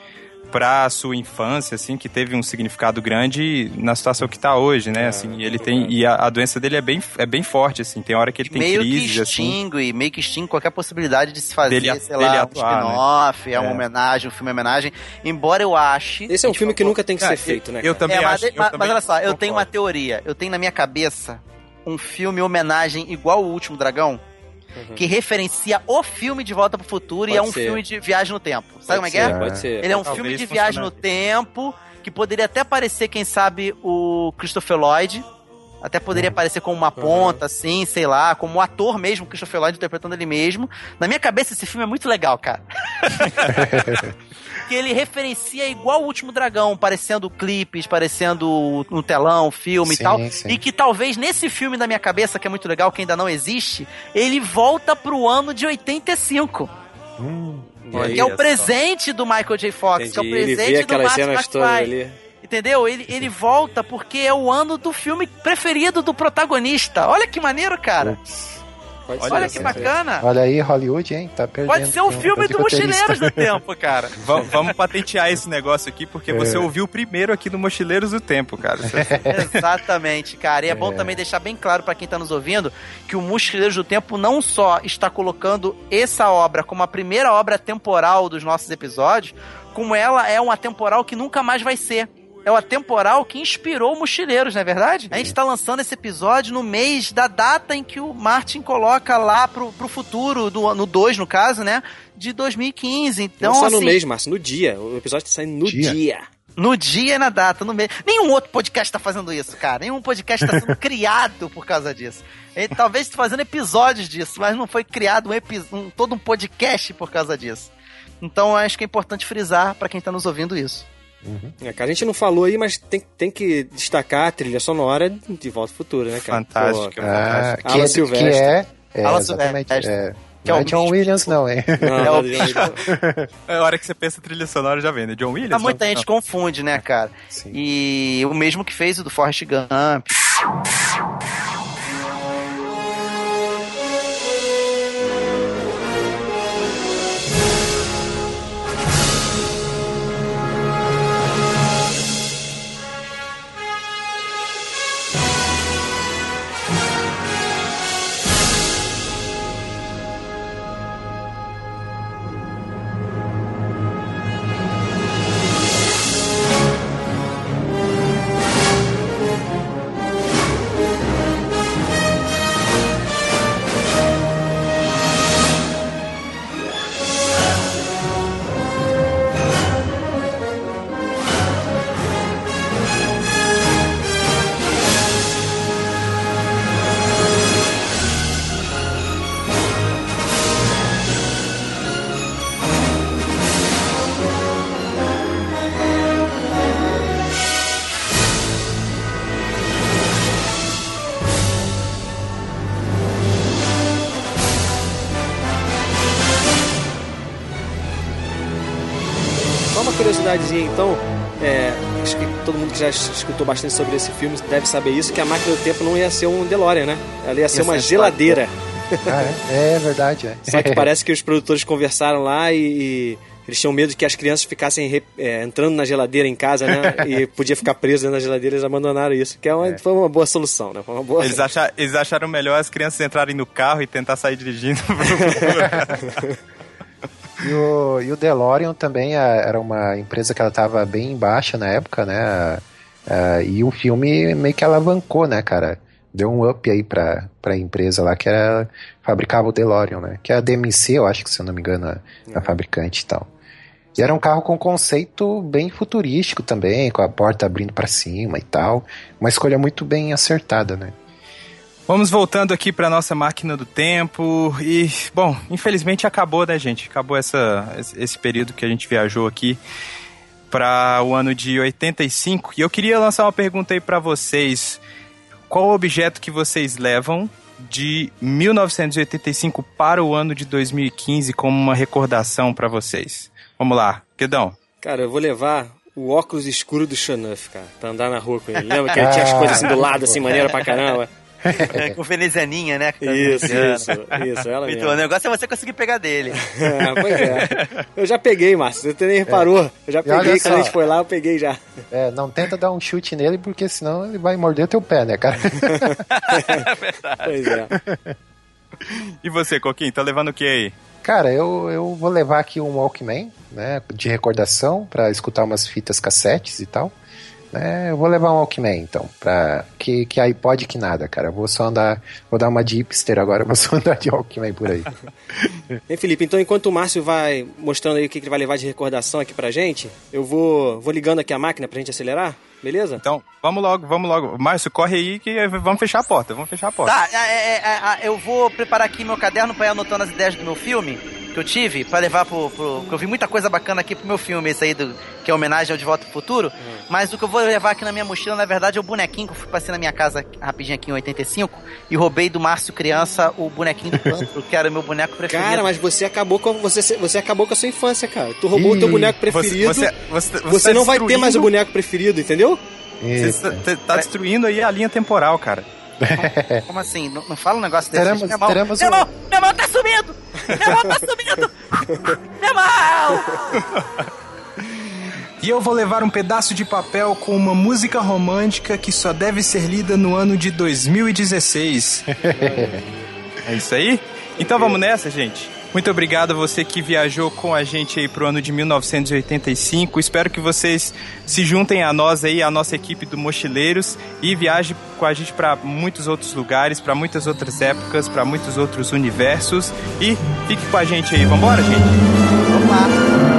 para sua infância, assim, que teve um significado grande na situação que tá hoje, né? É, assim, ele tem e a, a, doença dele é bem, é bem forte, assim. Tem hora que ele tem meio crises, que assim. extingue, assim. Meio que extingue qualquer possibilidade de se fazer, dele, sei lá, atuar, um spin-off, né? é uma é. homenagem, um filme homenagem. Embora eu ache. Esse é um filme que nunca tem que ser feito, né? Eu também é, acho. Mas, mas, mas olha só, eu tenho uma teoria. Eu tenho na minha cabeça um filme homenagem igual o Último Dragão uhum. que referencia o filme De Volta pro Futuro Pode e é um ser. filme de viagem no tempo. Sabe Pode como é que é? Pode ser. Ele é um Talvez filme de viagem no tempo que poderia até parecer, quem sabe, o Christopher Lloyd. Até poderia aparecer como uma ponta, assim, sei lá, como um ator mesmo, Christopher Lloyd interpretando ele mesmo. Na minha cabeça, esse filme é muito legal, cara. que ele referencia igual o Último Dragão, parecendo clipes, parecendo no telão, filme sim, e tal. Sim. E que talvez nesse filme da minha cabeça, que é muito legal, que ainda não existe, ele volta pro ano de 85. Hum, que é o presente do Michael J. Fox, Entendi. que é o presente do Martin McFly. Entendeu? Ele, ele volta porque é o ano do filme preferido do protagonista. Olha que maneiro, cara. Pode Olha ser, que bacana. Olha aí, Hollywood, hein? Tá perdendo. Pode ser um filme do Mochileiros do Tempo, cara. vamos patentear esse negócio aqui, porque é. você ouviu primeiro aqui no Mochileiros do Tempo, cara. Exatamente, cara. E é, é, bom também deixar bem claro para quem tá nos ouvindo que o Mochileiros do Tempo não só está colocando essa obra como a primeira obra temporal dos nossos episódios, como ela é uma temporal que nunca mais vai ser é o atemporal que inspirou Mochileiros, não é verdade? A gente tá lançando esse episódio no mês da data em que o Martin coloca lá pro, pro futuro, do, no 2, no caso, né? De 2015. Então, não só assim, no mês, Márcio, no dia. O episódio tá saindo no dia. dia. No dia e na data, no mês. Nenhum outro podcast tá fazendo isso, cara. Nenhum podcast tá sendo criado por causa disso. Ele talvez fazendo episódios disso, mas não foi criado um, um todo um podcast por causa disso. Então acho que é importante frisar para quem tá nos ouvindo isso. Uhum. É, cara, a gente não falou aí, mas tem, tem que destacar a trilha sonora de Volta ao Futuro, né, cara? Fantástico. Ah, que, é, Silvestre. que é, é Alan exatamente, Silvestre. É, que não é, é John Williams, não, hein? Não, é, o... é a hora que você pensa trilha sonora já vem, né? John Williams? Ah, muita não, gente não. confunde, né, cara? Sim. E o mesmo que fez o do Forrest Gump. Já escutou bastante sobre esse filme deve saber isso, que a máquina do tempo não ia ser um DeLorean, né? Ela ia ser uma geladeira. Ah, é? é verdade, é. Só que parece que os produtores conversaram lá e, e eles tinham medo que as crianças ficassem é, entrando na geladeira em casa, né? e podia ficar preso dentro da geladeira, eles abandonaram isso. Que é uma, é. foi uma boa solução, né? Foi uma boa... Eles, achar, eles acharam melhor as crianças entrarem no carro e tentar sair dirigindo. E o, e o DeLorean também é, era uma empresa que ela estava bem baixa na época, né? Uh, e o filme meio que alavancou, né, cara? Deu um up aí pra, pra empresa lá que era, fabricava o DeLorean, né? Que é a DMC, eu acho que se eu não me engano, a, a fabricante e tal. E era um carro com conceito bem futurístico também, com a porta abrindo para cima e tal. Uma escolha muito bem acertada, né? Vamos voltando aqui para nossa máquina do tempo e, bom, infelizmente acabou, né, gente? Acabou essa, esse período que a gente viajou aqui para o ano de 85 e eu queria lançar uma pergunta aí para vocês. Qual o objeto que vocês levam de 1985 para o ano de 2015 como uma recordação para vocês? Vamos lá, Quedão. Cara, eu vou levar o óculos escuro do Shonuff, cara, pra andar na rua com ele. Lembra que ele tinha as coisas assim do lado, assim, maneira pra caramba? É, com venezianinha, né? Isso, isso, isso, ela então, O negócio é você conseguir pegar dele. É, pois é. Eu já peguei, Márcio, você nem reparou. É. Eu já peguei, quando a gente foi lá, eu peguei já. É, não tenta dar um chute nele, porque senão ele vai morder teu pé, né, cara? é verdade. Pois é. E você, Coquinho, tá levando o que aí? Cara, eu, eu vou levar aqui um Walkman, né, de recordação, para escutar umas fitas cassetes e tal. É, eu vou levar um Walkman, então. Pra, que, que aí pode que nada, cara. Eu vou só andar. Vou dar uma de hipster agora, vou só andar de Walkman por aí. Bem, Felipe, então enquanto o Márcio vai mostrando aí o que ele vai levar de recordação aqui pra gente, eu vou, vou ligando aqui a máquina pra gente acelerar. Beleza? Então, vamos logo, vamos logo. Márcio, corre aí que vamos fechar a porta, vamos fechar a porta. Tá, é, é, é, é eu vou preparar aqui meu caderno pra ir anotando as ideias do meu filme que eu tive para levar pro, pro. que eu vi muita coisa bacana aqui pro meu filme, esse aí do, que é homenagem ao De Volta pro Futuro. Hum. Mas o que eu vou levar aqui na minha mochila, na verdade, é o bonequinho que eu fui passei na minha casa rapidinho aqui em 85 e roubei do Márcio Criança o bonequinho do Pantro, que era o meu boneco preferido. Cara, mas você acabou com você, você acabou com a sua infância, cara. Tu roubou Ih, o teu boneco preferido. Você, você, você, você tá não vai ter mais o boneco preferido, entendeu? Você tá, tá destruindo aí a linha temporal, cara. Como, como assim? Não, não, fala um negócio desse. Teremos, minha mão, teremos minha, um... mão, mão tá sumindo! Minha mão tá sumindo! minha mão! E eu vou levar um pedaço de papel com uma música romântica que só deve ser lida no ano de 2016. é isso aí? Então vamos nessa, gente? Muito obrigado a você que viajou com a gente aí pro ano de 1985. Espero que vocês se juntem a nós aí, a nossa equipe do Mochileiros e viajem com a gente para muitos outros lugares, para muitas outras épocas, para muitos outros universos e fique com a gente aí. Vambora, gente? Vamos lá.